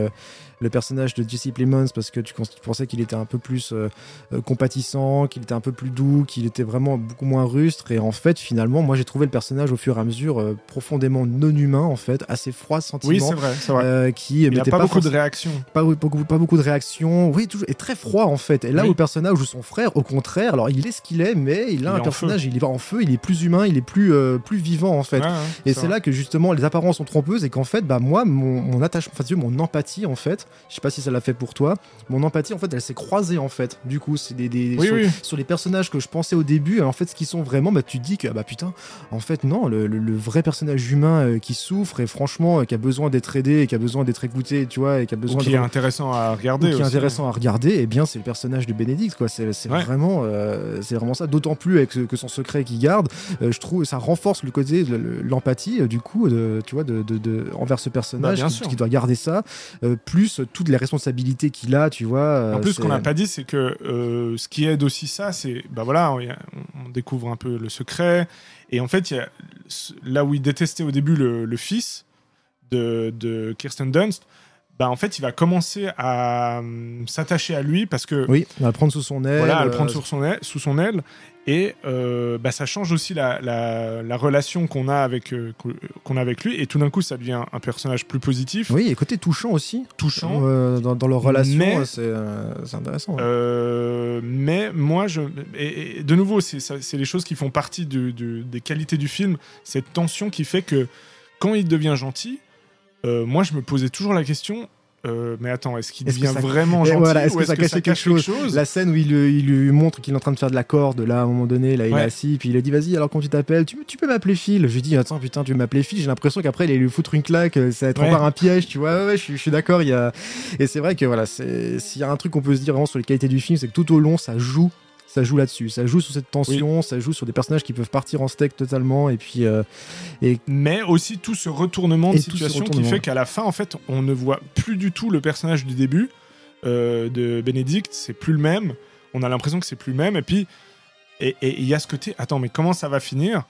le personnage de Jesse Plemons, parce que tu, pensais qu'il était un peu plus euh, euh, compatissant, qu'il était un peu plus doux, qu'il était vraiment beaucoup moins rustre. Et en fait, finalement, moi, j'ai trouvé le personnage au fur et à mesure euh, profondément non humain, en fait, assez froid sentiment. Oui c'est vrai, c'est vrai. euh, qui il n'y a pas, beaucoup de réactions. pas beaucoup, pas beaucoup de réactions, oui, toujours, et très froid en fait. Et là Oui. où le personnage joue son frère, au contraire, alors il est ce qu'il est, mais il a un personnage, il est en feu, il est plus humain, il est plus, euh, plus vivant en fait. Et c'est là que justement les apparences sont trompeuses et qu'en fait, bah moi, mon, mon attachement, enfin, tu veux, mon empathie en fait, je sais pas si ça l'a fait pour toi, mon empathie en fait, elle s'est croisée en fait. Du coup, c'est des, des- Oui, sur, oui. sur les personnages que je pensais au début, en fait, ce qu'ils sont vraiment, bah tu te dis que bah putain, en fait non, le, le- le vrai personnage humain euh, qui souffre et franchement euh, qui a besoin d'être aidé et qui a besoin d'être écouté, tu vois, et qui a Ou besoin qui de est intéressant à ou regarder. qui est intéressant à regarder, et bien c'est le personnage de Bénédicte quoi. C'est Ouais. vraiment, euh, c'est vraiment ça. D'autant plus avec que son secret qu'il garde, je trouve ça renforce le côté de le- l'empathie du coup, de, tu vois, de, envers ce Bah, personnage qui, qui doit garder ça, euh, toutes les responsabilités qu'il a, tu vois. euh, En plus, ce qu'on n'a pas dit, c'est que euh, ce qui aide aussi ça, c'est bah voilà, on, découvre un peu le secret. Et en fait, il y a, là où il détestait au début le, le fils de, de Kirsten Dunst, bah en fait, il va commencer à hum, s'attacher à lui parce que Oui, on va le prendre sous son aile. voilà, à le euh, prendre sur son aile, sous son aile. Et euh, bah, ça change aussi la, la, la relation qu'on a avec euh, qu'on a avec lui. Et tout d'un coup, ça devient un personnage plus positif, Oui, et côté touchant aussi, touchant. dans, dans leur relation, c'est c'est intéressant. ouais. Mais moi, je, et, et de nouveau, c'est les choses qui font partie du- du- des qualités du film, cette tension qui fait que quand il devient gentil, euh, moi je me posais toujours la question, euh, mais attends, est-ce qu'il que devient ça- vraiment Et gentil voilà, est-ce que ça cachait quelque chose La scène où il, lui- il lui montre qu'il est en train de faire de la corde, là, à un moment donné, là, il est assis, puis il a dit, vas-y, alors quand tu t'appelles, tu, tu peux m'appeler Phil. Je lui dis, attends, putain, tu veux m'appeler Phil J'ai l'impression qu'après, il allait lui foutre une claque, euh, ça va être Ouais. encore un piège, tu vois. Ouais, ouais, je, suis- je suis d'accord. A... Et c'est vrai que, voilà, s'il y a un truc qu'on peut se dire vraiment sur les qualités du film, c'est que tout au long, ça joue. Ça joue là-dessus, ça joue sur cette tension, ça joue sur des personnages qui peuvent partir en steak totalement, et puis euh, Mais aussi tout ce retournement de Et situation qui fait qu'à la fin, en fait, on ne voit plus du tout le personnage du début euh, de Bénédicte, c'est plus le même. On a l'impression que c'est plus le même. Et puis, et et il y a ce côté, attends, mais comment ça va finir?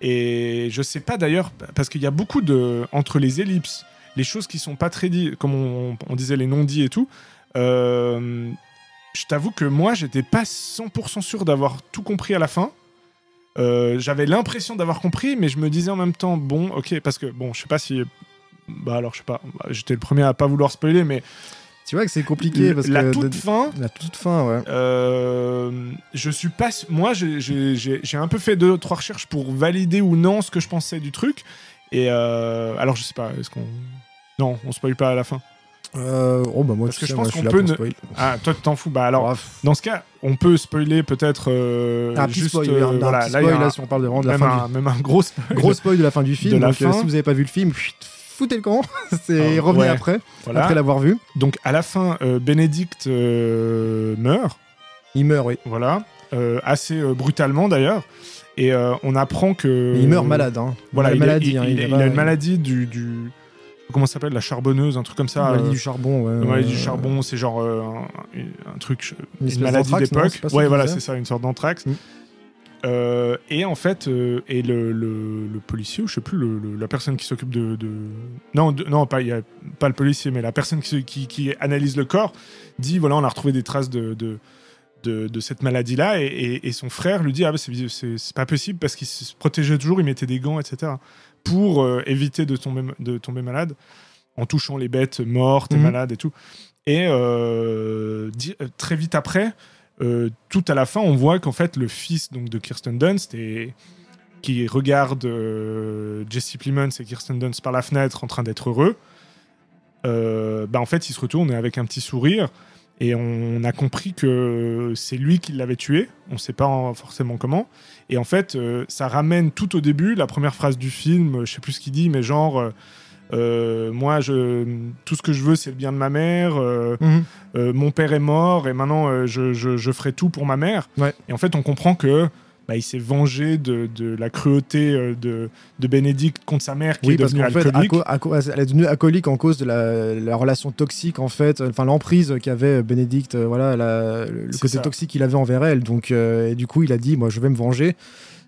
Et je sais pas d'ailleurs, parce qu'il y a beaucoup de. Entre les ellipses, les choses qui sont pas très dites, comme on, on disait les non-dits et tout, euh, je t'avoue que moi, j'étais pas 100% sûr d'avoir tout compris à la fin. Euh, j'avais l'impression d'avoir compris, mais je me disais en même temps, bon, ok, parce que, bon, je sais pas si bah alors je sais pas, bah, j'étais le premier à pas vouloir spoiler, mais Tu vois que c'est compliqué parce la que toute de- fin, la toute fin, ouais. euh, je suis pas. Moi, j'ai un peu fait deux trois recherches pour valider ou non ce que je pensais du truc. Et euh, alors, je sais pas, est-ce qu'on. Non, on spoil pas à la fin. Euh, oh bah moi, Parce que sais, je pense qu'on là peut ne-. Ah, toi, tu t'en fous. Bah alors, dans ce cas, on peut spoiler peut-être. euh, petit juste. spoil, euh, un, voilà, petit là, spoil, là, un- si on parle de, vraiment de la même, fin un, même un gros *laughs* spoil. du gros spoil de la fin du film. De donc, euh, fin. si vous avez pas vu le film, foutez le camp. *laughs* c'est Ah, revenez ouais. après, Voilà. après l'avoir vu. Donc, à la fin, euh, Bénédicte euh, meurt. Il meurt, oui. Voilà. Assez brutalement d'ailleurs. Et euh, on apprend que. Mais il meurt malade. Hein. Voilà, il, a est- maladie, il- hein, a une maladie du. du comment ça s'appelle La charbonneuse, un truc comme ça. maladie euh, du charbon. Ouais, euh, du charbon, c'est genre euh, un, un truc. Une, Une, maladie d'époque. Ouais, voilà, c'est ça, une sorte d'anthrax. Mm. Euh, et en fait, euh, et le, le, le policier, ou je sais plus, le, la personne qui s'occupe de, de- Non, de- non pas, y a, pas le policier, mais la personne qui, se- qui, qui analyse le corps dit voilà, on a retrouvé des traces de, de, de, de cette maladie-là. Et, et- et son frère lui dit ah, bah, c'est pas possible parce qu'il se protégeait toujours, il mettait des gants, etc. pour euh, éviter de tomber, de tomber malade en touchant les bêtes mortes et Mhm. malades et tout. Et euh, euh, très vite après, euh, tout à la fin, on voit qu'en fait, le fils donc, de Kirsten Dunst, et, qui regarde Jesse Plemons et Kirsten Dunst par la fenêtre en train d'être heureux, bah, en fait, il se retourne avec un petit sourire. Et on a compris que c'est lui qui l'avait tué. On ne sait pas en- forcément comment. Et en fait, euh, ça ramène tout au début, la première phrase du film, je sais plus ce qu'il dit, mais genre, euh, euh, moi, je, tout ce que je veux, c'est le bien de ma mère. euh, Mhm. euh, mon père est mort et maintenant je, je, je ferai tout pour ma mère. Ouais. Et en fait, on comprend que bah, il s'est vengé de, de la cruauté euh, de, de Bénédicte contre sa mère qui Oui, est parce devenue qu'en fait, alcoolique. elle est devenue alcoolique en cause de la, la relation toxique, en fait, enfin l'emprise qu'avait Bénédicte, euh, voilà, la- le côté ça. toxique qu'il avait envers elle. Donc, euh, et du coup, il a dit, moi, je vais me venger.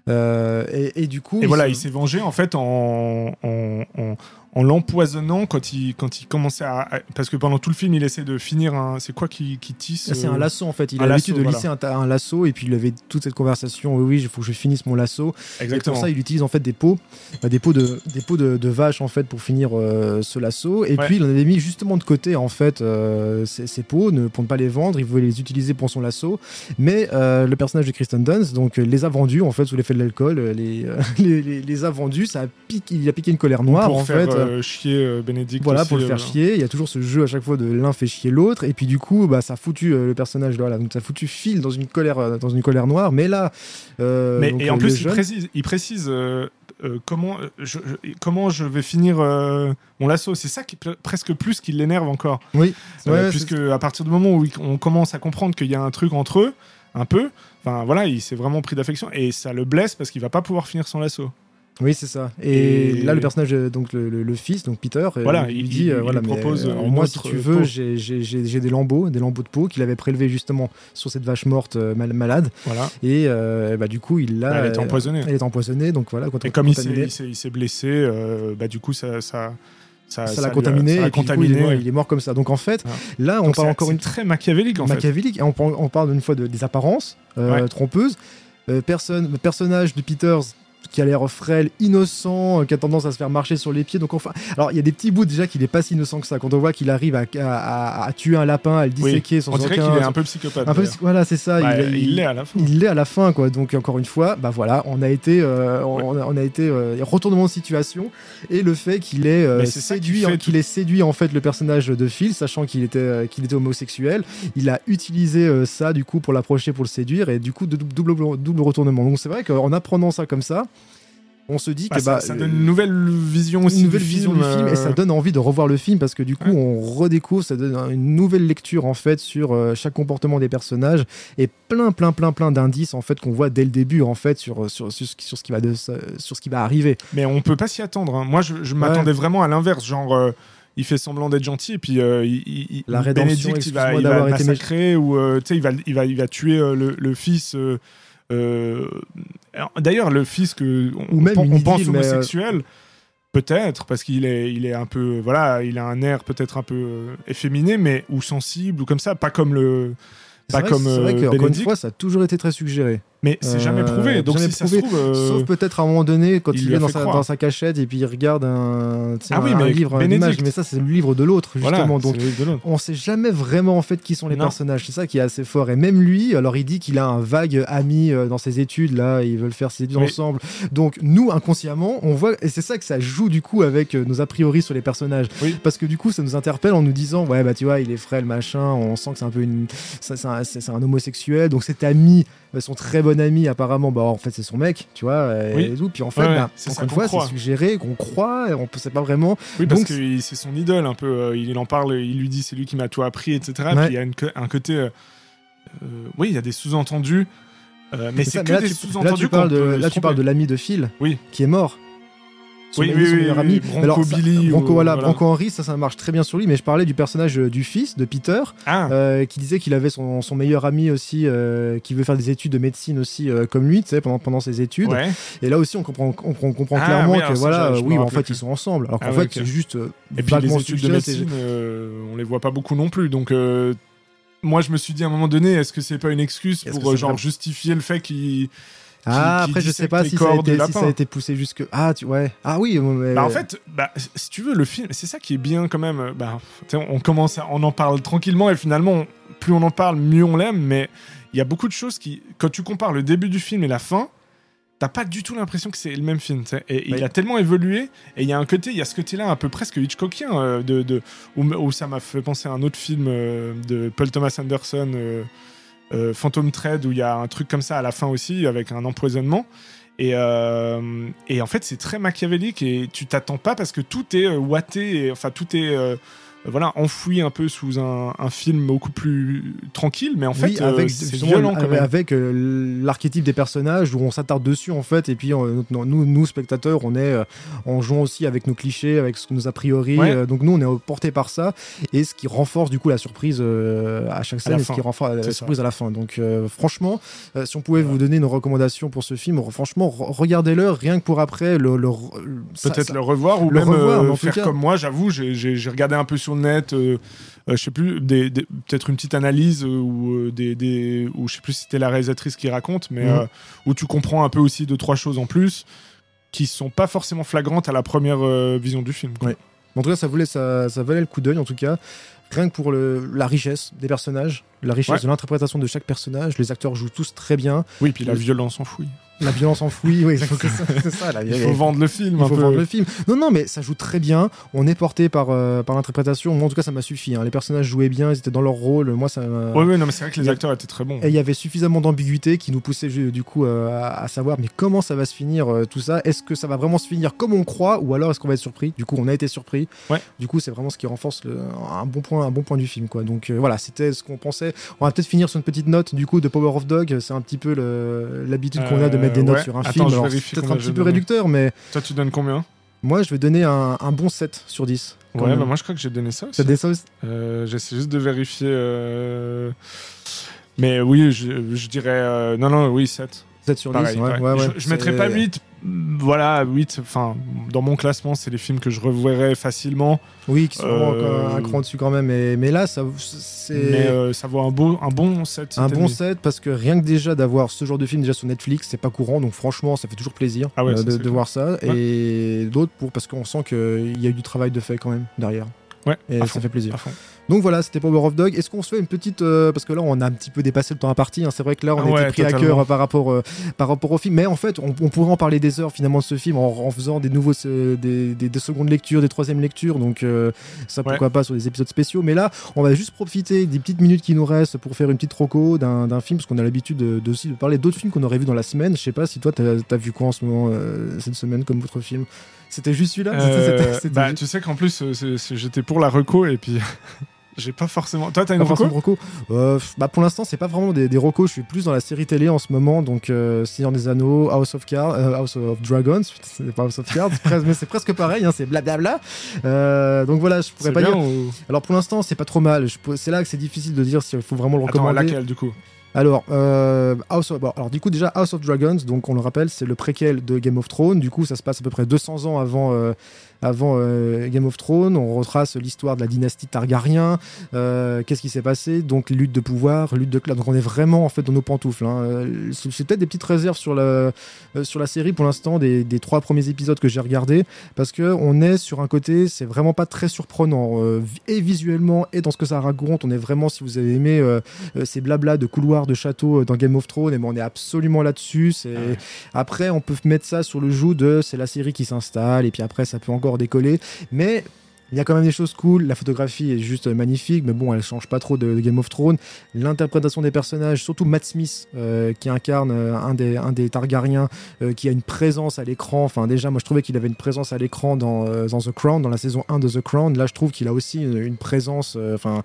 Euh, et, et du coup, Et voilà, se- il s'est vengé en fait en, en, en, en l'empoisonnant quand il, quand il commençait à, à- Parce que pendant tout le film, il essaie de finir un. C'est quoi qui, qui tisse C'est euh, un lasso en fait. Il un a l'habitude de voilà. lisser un, lasso et puis il avait toute cette conversation. Oui, oui, il faut que je finisse mon lasso. Et Exactement. pour ça, il utilise en fait des pots, bah, des pots de, des pots de, de vache en fait pour finir euh, ce lasso. Et Ouais. puis il en avait mis justement de côté en fait euh, ces, ces pots ne, pour ne pas les vendre. Il voulait les utiliser pour son lasso. Mais euh, le personnage de Kristen Dunst donc euh, les a vendus en fait sous l'effet de l'alcool. euh, Les, euh, *laughs* les, les- les a vendus. Ça a piqué, il a piqué une colère noire pour en faire fait. Euh, chier euh, Bénédicte. Voilà, aussi, pour le faire euh, chier. Il y a toujours ce jeu à chaque fois de l'un fait chier l'autre. Et puis du coup, bah, ça a foutu euh, le personnage, voilà, donc ça a foutu Phil dans une colère, euh, dans une colère noire. Mais là, euh, Mais, donc, et euh, en plus, il précise, il précise euh, euh, comment, euh, je, comment je vais finir euh, mon lasso. C'est ça qui pre- presque plus qui l'énerve encore. oui, Euh, ouais, puisque à partir du moment où on commence à comprendre qu'il y a un truc entre eux, un peu, enfin voilà, il s'est vraiment pris d'affection et ça le blesse parce qu'il va pas pouvoir finir son lasso. Oui, c'est ça. Et, Et- là, le personnage, euh, donc le, le- le fils, donc Peter, euh, Voilà, il, il- lui dit, il- euh, il voilà, lui mais, propose, euh, moi, si tu veux, j'ai- des lambeaux, des lambeaux de peau qu'il avait prélevés justement sur cette vache morte mal- malade. Voilà. Et euh, bah, du coup, il l'a. Elle est empoisonnée. Elle est empoisonnée, donc voilà. Et comme il s'est, contaminé. il s'est- il blessé, euh, bah du coup ça, ça, ça, l'a lui a- contaminé, ça et puis, du coup, il, est contaminé. mort, il est mort comme ça. Donc en fait, Ah. là, on Donc, parle encore une très machiavélique en fait. machiavélique. Et on, parle- on parle une fois de, des apparences euh, Ouais. trompeuses. Euh, personne, le personnage de Peters qui a l'air frêle, innocent, euh, qui a tendance à se faire marcher sur les pieds. Donc enfin, alors il y a des petits bouts déjà qu'il est pas si innocent que ça. Quand on voit qu'il arrive à, à- à- à tuer un lapin, à le Oui. disséquer sans On dirait qu'il est un peu psychopathe. un peu- voilà, c'est ça. Bah, il, l'est à la fin. il l'est à la fin, quoi. Donc encore une fois, bah voilà, on a été, euh, on, on a été euh, retournement de situation et le fait qu'il ait euh, séduit, qu'il ait séduit en fait le personnage de Phil, sachant qu'il était, euh, qu'il était homosexuel, il a utilisé euh, ça du coup pour l'approcher, pour le séduire et du coup de dou- double double retournement. Donc c'est vrai qu'en apprenant ça comme ça, on se dit Bah, que ça, bah, ça donne une nouvelle vision aussi. une nouvelle du vision film, du film et ça euh, donne envie de revoir le film parce que du coup Ouais. on redécouvre, ça donne une nouvelle lecture en fait sur euh, chaque comportement des personnages et plein plein plein plein d'indices en fait qu'on voit dès le début en fait sur sur, sur, ce qui- sur ce qui va de, sur ce qui va arriver. Mais on peut pas s'y attendre. hein. Moi, je, je m'attendais vraiment à l'inverse, genre. euh, il fait semblant d'être gentil et puis euh, il, il- La rédemption, il va, il été massacrer ou euh, il va, il va, il va tuer euh, le, le fils. Euh, D'ailleurs, le fils que on, Ou même on pense mais, euh, homosexuel, peut-être parce qu'il est, il est un peu, voilà, il a un air peut-être un peu euh, efféminé, mais ou sensible ou comme ça, pas comme le, C'est pas vrai, comme c'est vrai une fois ça a toujours été très suggéré. Mais c'est jamais Euh, prouvé. Donc jamais si ça se trouve. euh, Sauf peut-être à un moment donné quand il il, est a dans sa, croire. dans sa cachette et puis il regarde un, Ah oui, un mais livre, une Bénédicte. image, mais ça c'est le livre de l'autre voilà, justement. donc le livre de on sait jamais vraiment en fait qui sont les Non. personnages. C'est ça qui est assez fort. Et même lui, alors il dit qu'il a un vague ami euh, dans ses études là, ils veulent faire ses études ensemble. Donc nous inconsciemment, on voit et c'est ça que ça joue du coup avec euh, nos a priori sur les personnages. Oui. Parce que du coup, ça nous interpelle en nous disant ouais bah tu vois, il est frêle machin. On sent que c'est un peu une, c'est un, un homosexuel. Donc cet ami, euh, son très bon ami apparemment, bah en fait c'est son mec, tu vois. Oui. Et tout. Puis en fait, Ouais, bah, encore une fois, c'est suggéré qu'on croit, et on ne sait pas vraiment. Oui, parce Donc, que c'est son idole un peu. euh, Il en parle, il lui dit c'est lui qui m'a tout appris, etc. Ouais. Puis il y a une un côté. euh, euh, oui, il y a des sous-entendus. euh, mais C'est que là, des sous-entendus. là, tu parles de, là, se tu parles de l'ami de Phil, Oui. qui est mort. Son Oui, ami, oui, son oui, meilleur ami. Bronco Alors, ça- Billy Bronco, ou- voilà, voilà. Bronco Henry, ça, ça marche très bien sur lui, mais je parlais du personnage euh, du fils de Peter, Ah, euh, qui disait qu'il avait son, son meilleur ami aussi, euh, qui veut faire des études de médecine aussi, euh, comme lui, tu sais, pendant, pendant ses études. ouais. Et là aussi, on comprend, on, on comprend Ah, clairement que voilà, oui, en fait, plus. ils sont ensemble. Alors qu'en Ah fait, ouais, ok. c'est juste Et puis les études de médecine, on les voit pas beaucoup non plus. Donc, moi, je me suis dit à un moment donné, est-ce que c'est pas une excuse pour genre justifier le fait qu'il. Ah, après, je sais pas si ça, été, si ça a été poussé jusque. Ah, tu, ouais. Ah oui, mais- Bah en fait, bah, si tu veux, le film, c'est ça qui est bien quand même. Bah, on commence, à- on en parle tranquillement et finalement, on- plus on en parle, mieux on l'aime. Mais il y a beaucoup de choses qui, quand tu compares le début du film et la fin, t'as pas du tout l'impression que c'est le même film. Et il a tellement évolué. Et il y a un côté, il y a ce côté-là un peu presque Hitchcockien, euh, de, de, où, où ça m'a fait penser à un autre film euh, de Paul Thomas Anderson. euh, euh, Phantom Thread où il y a un truc comme ça à la fin aussi avec un empoisonnement. Et, euh, et en fait c'est très machiavélique et tu t'attends pas parce que tout est euh, ouaté et, enfin tout est euh, voilà enfoui un peu sous un, un film beaucoup plus tranquille mais en fait oui, euh, avec, c'est violent quand avec, même avec, euh, l'archétype des personnages où on s'attarde dessus en fait, et puis euh, nous, nous, spectateurs, on est en jouant aussi avec nos clichés, avec ce que nous a priori. Ouais. donc nous, on est porté par ça, et ce qui renforce du coup la surprise à chaque scène, et ce qui renforce la surprise à la fin. Donc franchement, si on pouvait vous donner nos recommandations pour ce film, franchement, re- regardez-le rien que pour après le, le- peut-être le revoir ou le même revoir, euh, tout faire cas- comme moi j'avoue j'ai regardé un peu sur le net euh, euh, je sais plus des, des- peut-être une petite analyse euh, ou euh, des, des ou je sais plus si c'était la réalisatrice qui raconte mais Mhm. euh, où tu comprends un peu aussi deux trois choses en plus qui sont pas forcément flagrantes à la première vision du film quoi. Ouais. En tout cas, ça, voulait, ça, ça valait le coup d'œil, en tout cas. Rien que pour le, la richesse des personnages, la richesse Ouais. de l'interprétation de chaque personnage. Les acteurs jouent tous très bien. oui puis la Le- violence enfouie La violence enfouie, oui, c'est ça, la- il faut vendre le film il un faut peu vendre le film. Non, non, mais ça joue très bien. On est porté par, euh, par l'interprétation. Moi, en tout cas, ça m'a suffi. hein. Les personnages jouaient bien, ils étaient dans leur rôle. Moi, ça m'a- ouais, ouais, non mais c'est vrai que les a- acteurs étaient très bons Et il y avait suffisamment d'ambiguïté qui nous poussait du coup euh, à, à savoir mais comment ça va se finir euh, tout ça? Est-ce que ça va vraiment se finir comme on croit ou alors est-ce qu'on va être surpris? Du coup, on a été surpris. Ouais. Du coup, c'est vraiment ce qui renforce le- un bon point, un bon point du film quoi. Donc voilà, c'était ce qu'on pensait. On va peut-être finir sur une petite note du coup de Power of Dog. C'est un petit peu l'habitude qu'on a de Euh, mettre des notes ouais. sur un Attends, film. Alors, c'est peut-être un petit peu réducteur, mais toi tu donnes combien? moi je vais donner un, un bon 7 sur 10. quand ouais bah moi je crois que j'ai donné ça aussi T'as des sauces Euh, J'essaie juste de vérifier. euh, Mais oui, je, je dirais. euh, Non, non, oui, 7. 7 sur 10 Pareil. ouais, ouais. ouais, ouais. je je mettrais pas 8. Voilà, 8. Enfin, dans mon classement, c'est les films que je reverrais facilement. Oui, qui sont vraiment Euh, un cran dessus quand même. Mais, mais là, ça, c'est. Mais euh, ça vaut un, beau, un bon 7. Un bon 7,5. set parce que rien que déjà d'avoir ce genre de film déjà sur Netflix, c'est pas courant, donc franchement, ça fait toujours plaisir Ah euh, ça, de, voir ça. Et d'autres parce qu'on sent qu'il y a eu du travail de fait quand même derrière. Ouais, Et ça fond, fait plaisir. à fond. Donc voilà, c'était Power of Dog. Est-ce qu'on se fait une petite euh, parce que là on a un petit peu dépassé le temps imparti. Hein. C'est vrai que là on ouais, pris à cœur par rapport euh, par rapport au film, mais en fait on, on pourrait en parler des heures finalement de ce film en, en faisant des nouveaux euh, des, des, des secondes lectures, des troisièmes lectures. Donc euh, ça pourquoi pas sur des épisodes spéciaux. Mais là on va juste profiter des petites minutes qui nous restent pour faire une petite roco d'un d'un film parce qu'on a l'habitude de, de aussi de parler d'autres films qu'on aurait vu dans la semaine. Je sais pas si toi t'as as vu quoi en ce moment euh, cette semaine comme autre film? C'était juste celui-là. Euh, *laughs* bah, tu sais qu'en plus, euh, j'étais pour la reco et puis *laughs* j'ai pas forcément. Toi, t'as une reco reco. Euh, bah pour l'instant, c'est pas vraiment des, des recos. Je suis plus dans la série télé en ce moment. Donc, euh, Seigneur des Anneaux, House of Cards, euh, House of Dragons. C'est pas House of Cards, mais c'est presque pareil. Hein, c'est blablabla. Donc voilà, je pourrais pas dire. ou- Alors pour l'instant, c'est pas trop mal. C'est là que c'est difficile de dire s'il faut vraiment le Attends, recommander. laquelle du coup? Alors, euh, House of- bon, alors du coup déjà House of Dragons, donc on le rappelle, c'est le préquel de Game of Thrones. Du coup, ça se passe à peu près 200 ans avant, euh, avant euh, Game of Thrones. On retrace l'histoire de la dynastie Targaryen. Euh, Qu'est-ce qui s'est passé? Donc lutte de pouvoir, lutte de classe. Donc on est vraiment en fait dans nos pantoufles. hein. Euh, C'est peut-être des petites réserves sur la sur la série pour l'instant des, des trois premiers épisodes que j'ai regardés parce que on est sur un côté, c'est vraiment pas très surprenant et visuellement et dans ce que ça raconte. On est vraiment si vous avez aimé ces blabla de couloirs de château dans Game of Thrones, et ben on est absolument là-dessus. C'est Ouais. après on peut mettre ça sur le joug de c'est la série qui s'installe et puis après ça peut encore décoller, mais il y a quand même des choses cool. La photographie est juste magnifique, mais bon, elle change pas trop de, Game of Thrones. L'interprétation des personnages, surtout Matt Smith, euh, qui incarne euh, un, des, un des Targaryens, euh, qui a une présence à l'écran. Enfin, déjà, moi, je trouvais qu'il avait une présence à l'écran dans, dans The Crown, dans la saison 1 de The Crown. Là, je trouve qu'il a aussi une, présence. Enfin,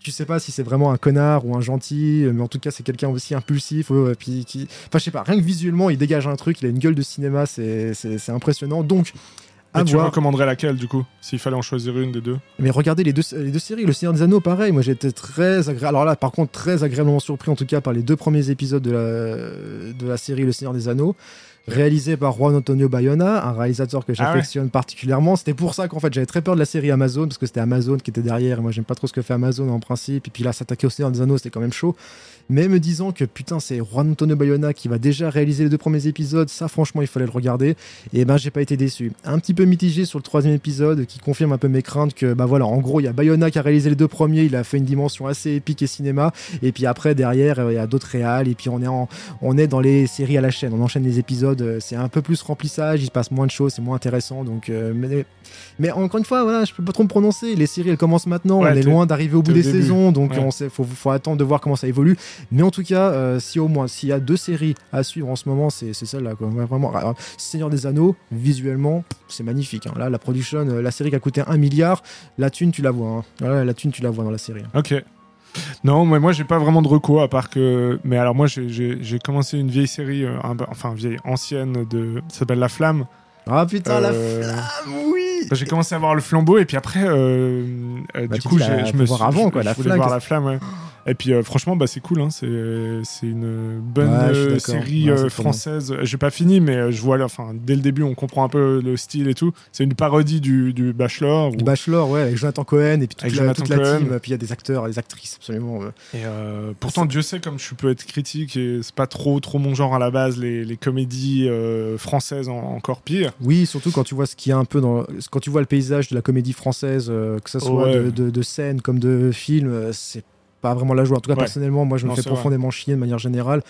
tu sais pas si c'est vraiment un connard ou un gentil, mais en tout cas, c'est quelqu'un aussi impulsif. puis qui... Enfin, je sais pas, rien que visuellement, il dégage un truc. Il a une gueule de cinéma, c'est impressionnant. Donc, Et tu voir. recommanderais laquelle du coup S'il fallait en choisir une des deux Mais regardez les deux, les deux séries, Le Seigneur des Anneaux, pareil. Moi, j'étais très. Alors là, par contre, très agréablement surpris, en tout cas, par les deux premiers épisodes de la, de la série Le Seigneur des Anneaux. Réalisé par Juan Antonio Bayona, un réalisateur que Ah ouais. j'affectionne particulièrement. C'était pour ça qu'en fait j'avais très peur de la série Amazon, parce que c'était Amazon qui était derrière, et moi j'aime pas trop ce que fait Amazon en principe. Et puis là, s'attaquer au Seigneur des Anneaux, c'était quand même chaud. Mais me disant que putain, c'est Juan Antonio Bayona qui va déjà réaliser les deux premiers épisodes, ça franchement, il fallait le regarder. Et ben, j'ai pas été déçu. Un petit peu mitigé sur le troisième épisode qui confirme un peu mes craintes que, bah voilà, en gros, il y a Bayona qui a réalisé les deux premiers, il a fait une dimension assez épique et cinéma. Et puis après, derrière, euh, il y a d'autres réals. Et puis on est, dans les séries à la chaîne, on enchaîne les épisodes, euh, c'est un peu plus remplissage, il se passe moins de choses, c'est moins intéressant. Donc, euh, mais encore une fois, voilà, je peux pas trop me prononcer. Les séries, elles commencent maintenant, Ouais, on est loin d'arriver au bout des début. saisons, donc Ouais. on sait, faut, faut attendre de voir comment ça évolue. Mais en tout cas, euh, si au moins, s'il y a deux séries à suivre en ce moment, c'est celle-là. Vraiment, Alors, Seigneur des Anneaux, visuellement, c'est magnifique. hein. Là, la production, euh, la série qui a coûté un milliard, la thune, tu la vois. hein. Voilà, la thune, tu la vois dans la série. Ok. Non, mais moi j'ai pas vraiment de recours à part que. Mais alors moi j'ai- commencé une vieille série, euh, un- enfin vieille ancienne de. Ça s'appelle La Flamme. Ah putain, la flamme, oui J'ai commencé à voir le flambeau et puis après, euh, euh, Bah, du coup, je me voir suis avant, je- quoi, je la voulais flamme, voir la flamme. Ouais. Et puis euh, franchement, bah c'est cool. Hein, c'est une bonne Ouais, euh, série Ouais, euh, française. J'ai pas fini, mais je vois là. Enfin, dès le début, on comprend un peu le style et tout. C'est une parodie du, du Bachelor. Du Bachelor, ouais, avec Jonathan Cohen et puis toute la, toute la team. Puis il y a des acteurs, des actrices, absolument. Et pourtant, Dieu sait comme je peux être critique et c'est pas trop trop mon genre à la base. Les, les comédies françaises en- encore pire. Oui, surtout quand tu vois ce qu'il y a un peu dans. Quand tu vois le paysage de la comédie française, que ce soit Ouais. de, de, de scène comme de film, c'est pas vraiment la joie. En tout cas, Ouais. personnellement, moi, je me Non, fais vrai. profondément chier de manière générale.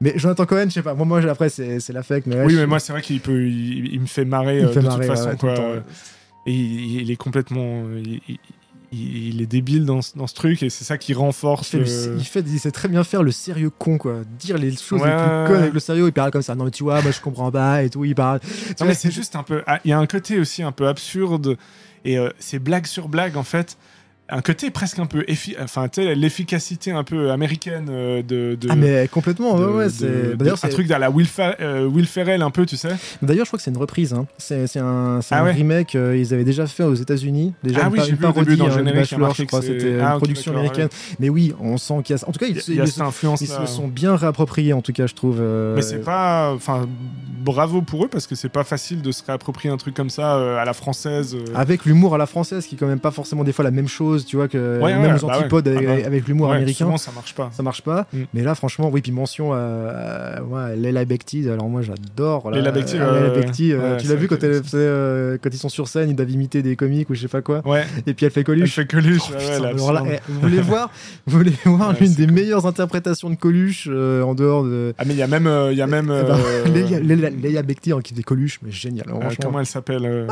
Mais Jonathan Cohen, je sais pas. Moi, moi après, c'est c'est l'affect. Mais oui, mais moi, c'est vrai qu'il peut, il, il me fait marrer il me fait de marrer, toute façon. ouais, tout le quoi. temps, ouais. Et il, il est complètement. Il, est débile dans, ce- dans ce truc et c'est ça qui Il renforce. fait, le- le- il, fait, il sait très bien faire le sérieux con, quoi. Dire les choses Ouais, les plus ouais, connes ouais. avec le sérieux. Il parle comme ça. Non, mais tu vois, moi, je comprends pas et tout. Il parle. Non, vois, mais c'est juste un peu. ah, Il y a un côté aussi un peu absurde et euh, c'est blague sur blague en fait. Un côté presque un peu. effi- Enfin, l'efficacité un peu américaine euh, de. de Ah, mais complètement, de- ouais, ouais. de- c'est- D'ailleurs, un c'est- truc à la Will, Fer- euh, Will Ferrell un peu, tu sais. D'ailleurs, je crois que c'est une reprise. Hein. C'est un, Ah un ouais remake. euh, ils avaient déjà fait aux États-Unis. Déjà Ah une, oui, j'ai vu parodie début dans le hein, générique, Bachelor, je crois. C'était Ah, une production américaine. Mais oui, on sent qu'il y a. En tout cas, ils, Il y a ils- cette influence ils se le sont bien réappropriés, en tout cas, je trouve. euh, Mais c'est pas. Enfin, bravo pour eux parce que c'est pas facile de se réapproprier un truc comme ça euh, à la française. euh. Avec l'humour à la française, qui est quand même pas forcément des fois la même chose, tu vois, que Ouais, même ouais, aux bah antipodes ouais. avec, Ah bah, avec l'humour américain. Souvent, ça marche pas. Ça marche pas, Mm. mais là franchement, oui, puis mention à, ouais, Leila Bekti, alors moi j'adore la- Leila Bekti, euh. Bekti, euh, tu l'as vu quand, elle euh, quand ils sont sur scène, ils doivent imiter des comiques ou je sais pas quoi, et puis elle fait elle Coluche. fait Coluche. Oh, putain, alors là, eh, vous voulez voir, vous voulez *laughs* voir l'une des cool. meilleures interprétations de Coluche euh, en dehors de. Ah, mais il y a même. euh, Il y a même Eh ben, euh, Leila, Bekti hein, qui fait Coluche, mais génial. hein, euh, comment elle s'appelle euh,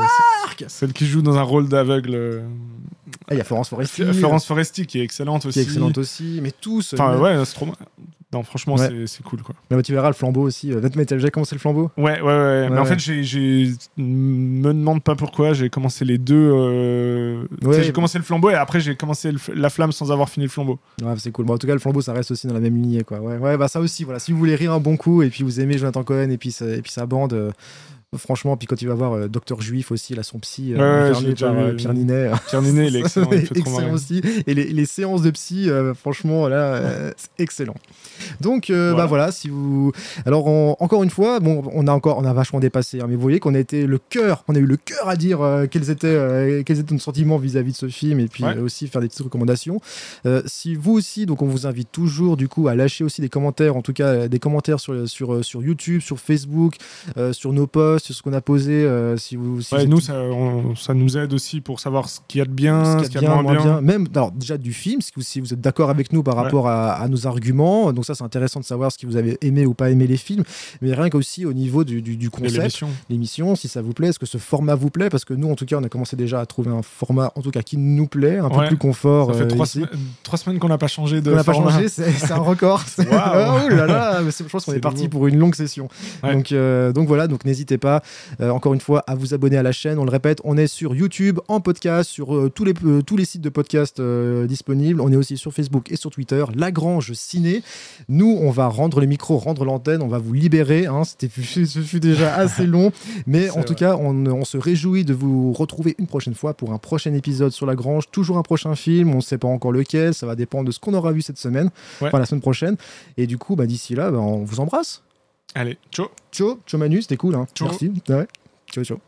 Celle qui joue dans un rôle d'aveugle. Euh, Ah, Il y a Florence Foresti, Florence Foresti qui est excellente qui aussi. est excellente aussi, mais tous. Enfin, mais- ouais, c'est trop. Non, franchement, Ouais. c'est- c'est cool quoi. mais tu verras le flambeau aussi. euh, Mais t'as déjà commencé le flambeau Ouais, ouais, ouais. mais en fait, j'ai, j'ai, me demande pas pourquoi. J'ai commencé les deux. euh, j'ai commencé le flambeau et après j'ai commencé le la flamme sans avoir fini le flambeau. Ouais, c'est cool. Bon, en tout cas, le flambeau, ça reste aussi dans la même lignée, quoi. Ouais, ouais, bah ça aussi, voilà. Si vous voulez rire un bon coup et puis vous aimez Jonathan Cohen et puis sa, et puis sa bande, euh, Franchement, puis quand il va voir euh, Docteur Juif aussi, là, son psy, Ouais, euh, ouais, par euh, vu. Pierre Ninet. *laughs* Pierre Ninet, il est *laughs* excellent. il trop excellent aussi. Et les, les séances de psy, franchement, là, c'est excellent. Donc, euh, Voilà. bah voilà, si vous. Alors, on- encore une fois, bon, on a encore, on a vachement dépassé, hein, mais vous voyez qu'on a été le cœur, on a eu le cœur à dire quels étaient, quels étaient nos sentiments vis-à-vis de ce film, et puis aussi faire des petites recommandations. Si vous aussi, donc on vous invite toujours du coup à lâcher aussi des commentaires, en tout cas des commentaires sur sur sur YouTube, sur Facebook, euh, sur nos posts, sur ce qu'on a posé. euh, si vous, si Ouais, vous nous, ça, on- ça nous aide aussi pour savoir ce qu'il y a de bien, ce qu'il y a de bien, moins bien. Même alors, déjà du film, si vous, êtes d'accord avec nous par Ouais. rapport à, à nos arguments, donc ça c'est intéressant de savoir ce que vous avez aimé ou pas aimé les films, mais rien qu'aussi au niveau du, du, du concept, l'émission. si ça vous plaît, est-ce que ce format vous plaît? Parce que nous, en tout cas, on a commencé déjà à trouver un format, en tout cas, qui nous plaît, un peu plus confort. Ça fait euh, trois, semaines, trois semaines qu'on n'a pas changé de On n'a pas changé, c'est un *laughs* record. Waouh. *laughs* oh là là, je pense qu'on est parti pour une longue session. Donc, euh, donc voilà, donc n'hésitez pas, euh, encore une fois, à vous abonner à la chaîne. On le répète, on est sur YouTube, en podcast, sur euh, tous, les, euh, tous les sites de podcast disponibles. On est aussi sur Facebook et sur Twitter, Lagrange Ciné. Nous, on va rendre les micros, rendre l'antenne, on va vous libérer. hein. C'était, *laughs* ce fut déjà assez long, mais en tout cas, on, on se réjouit de vous retrouver une prochaine fois pour un prochain épisode sur Lagrange. Toujours un prochain film, on ne sait pas encore lequel, ça va dépendre de ce qu'on aura vu cette semaine, Ouais. enfin la semaine prochaine. Et du coup, bah, d'ici là, bah, on vous embrasse. Allez, ciao Ciao, ciao Manu, c'était cool. Hein. Ciao. Merci. Ouais. Ciao, ciao.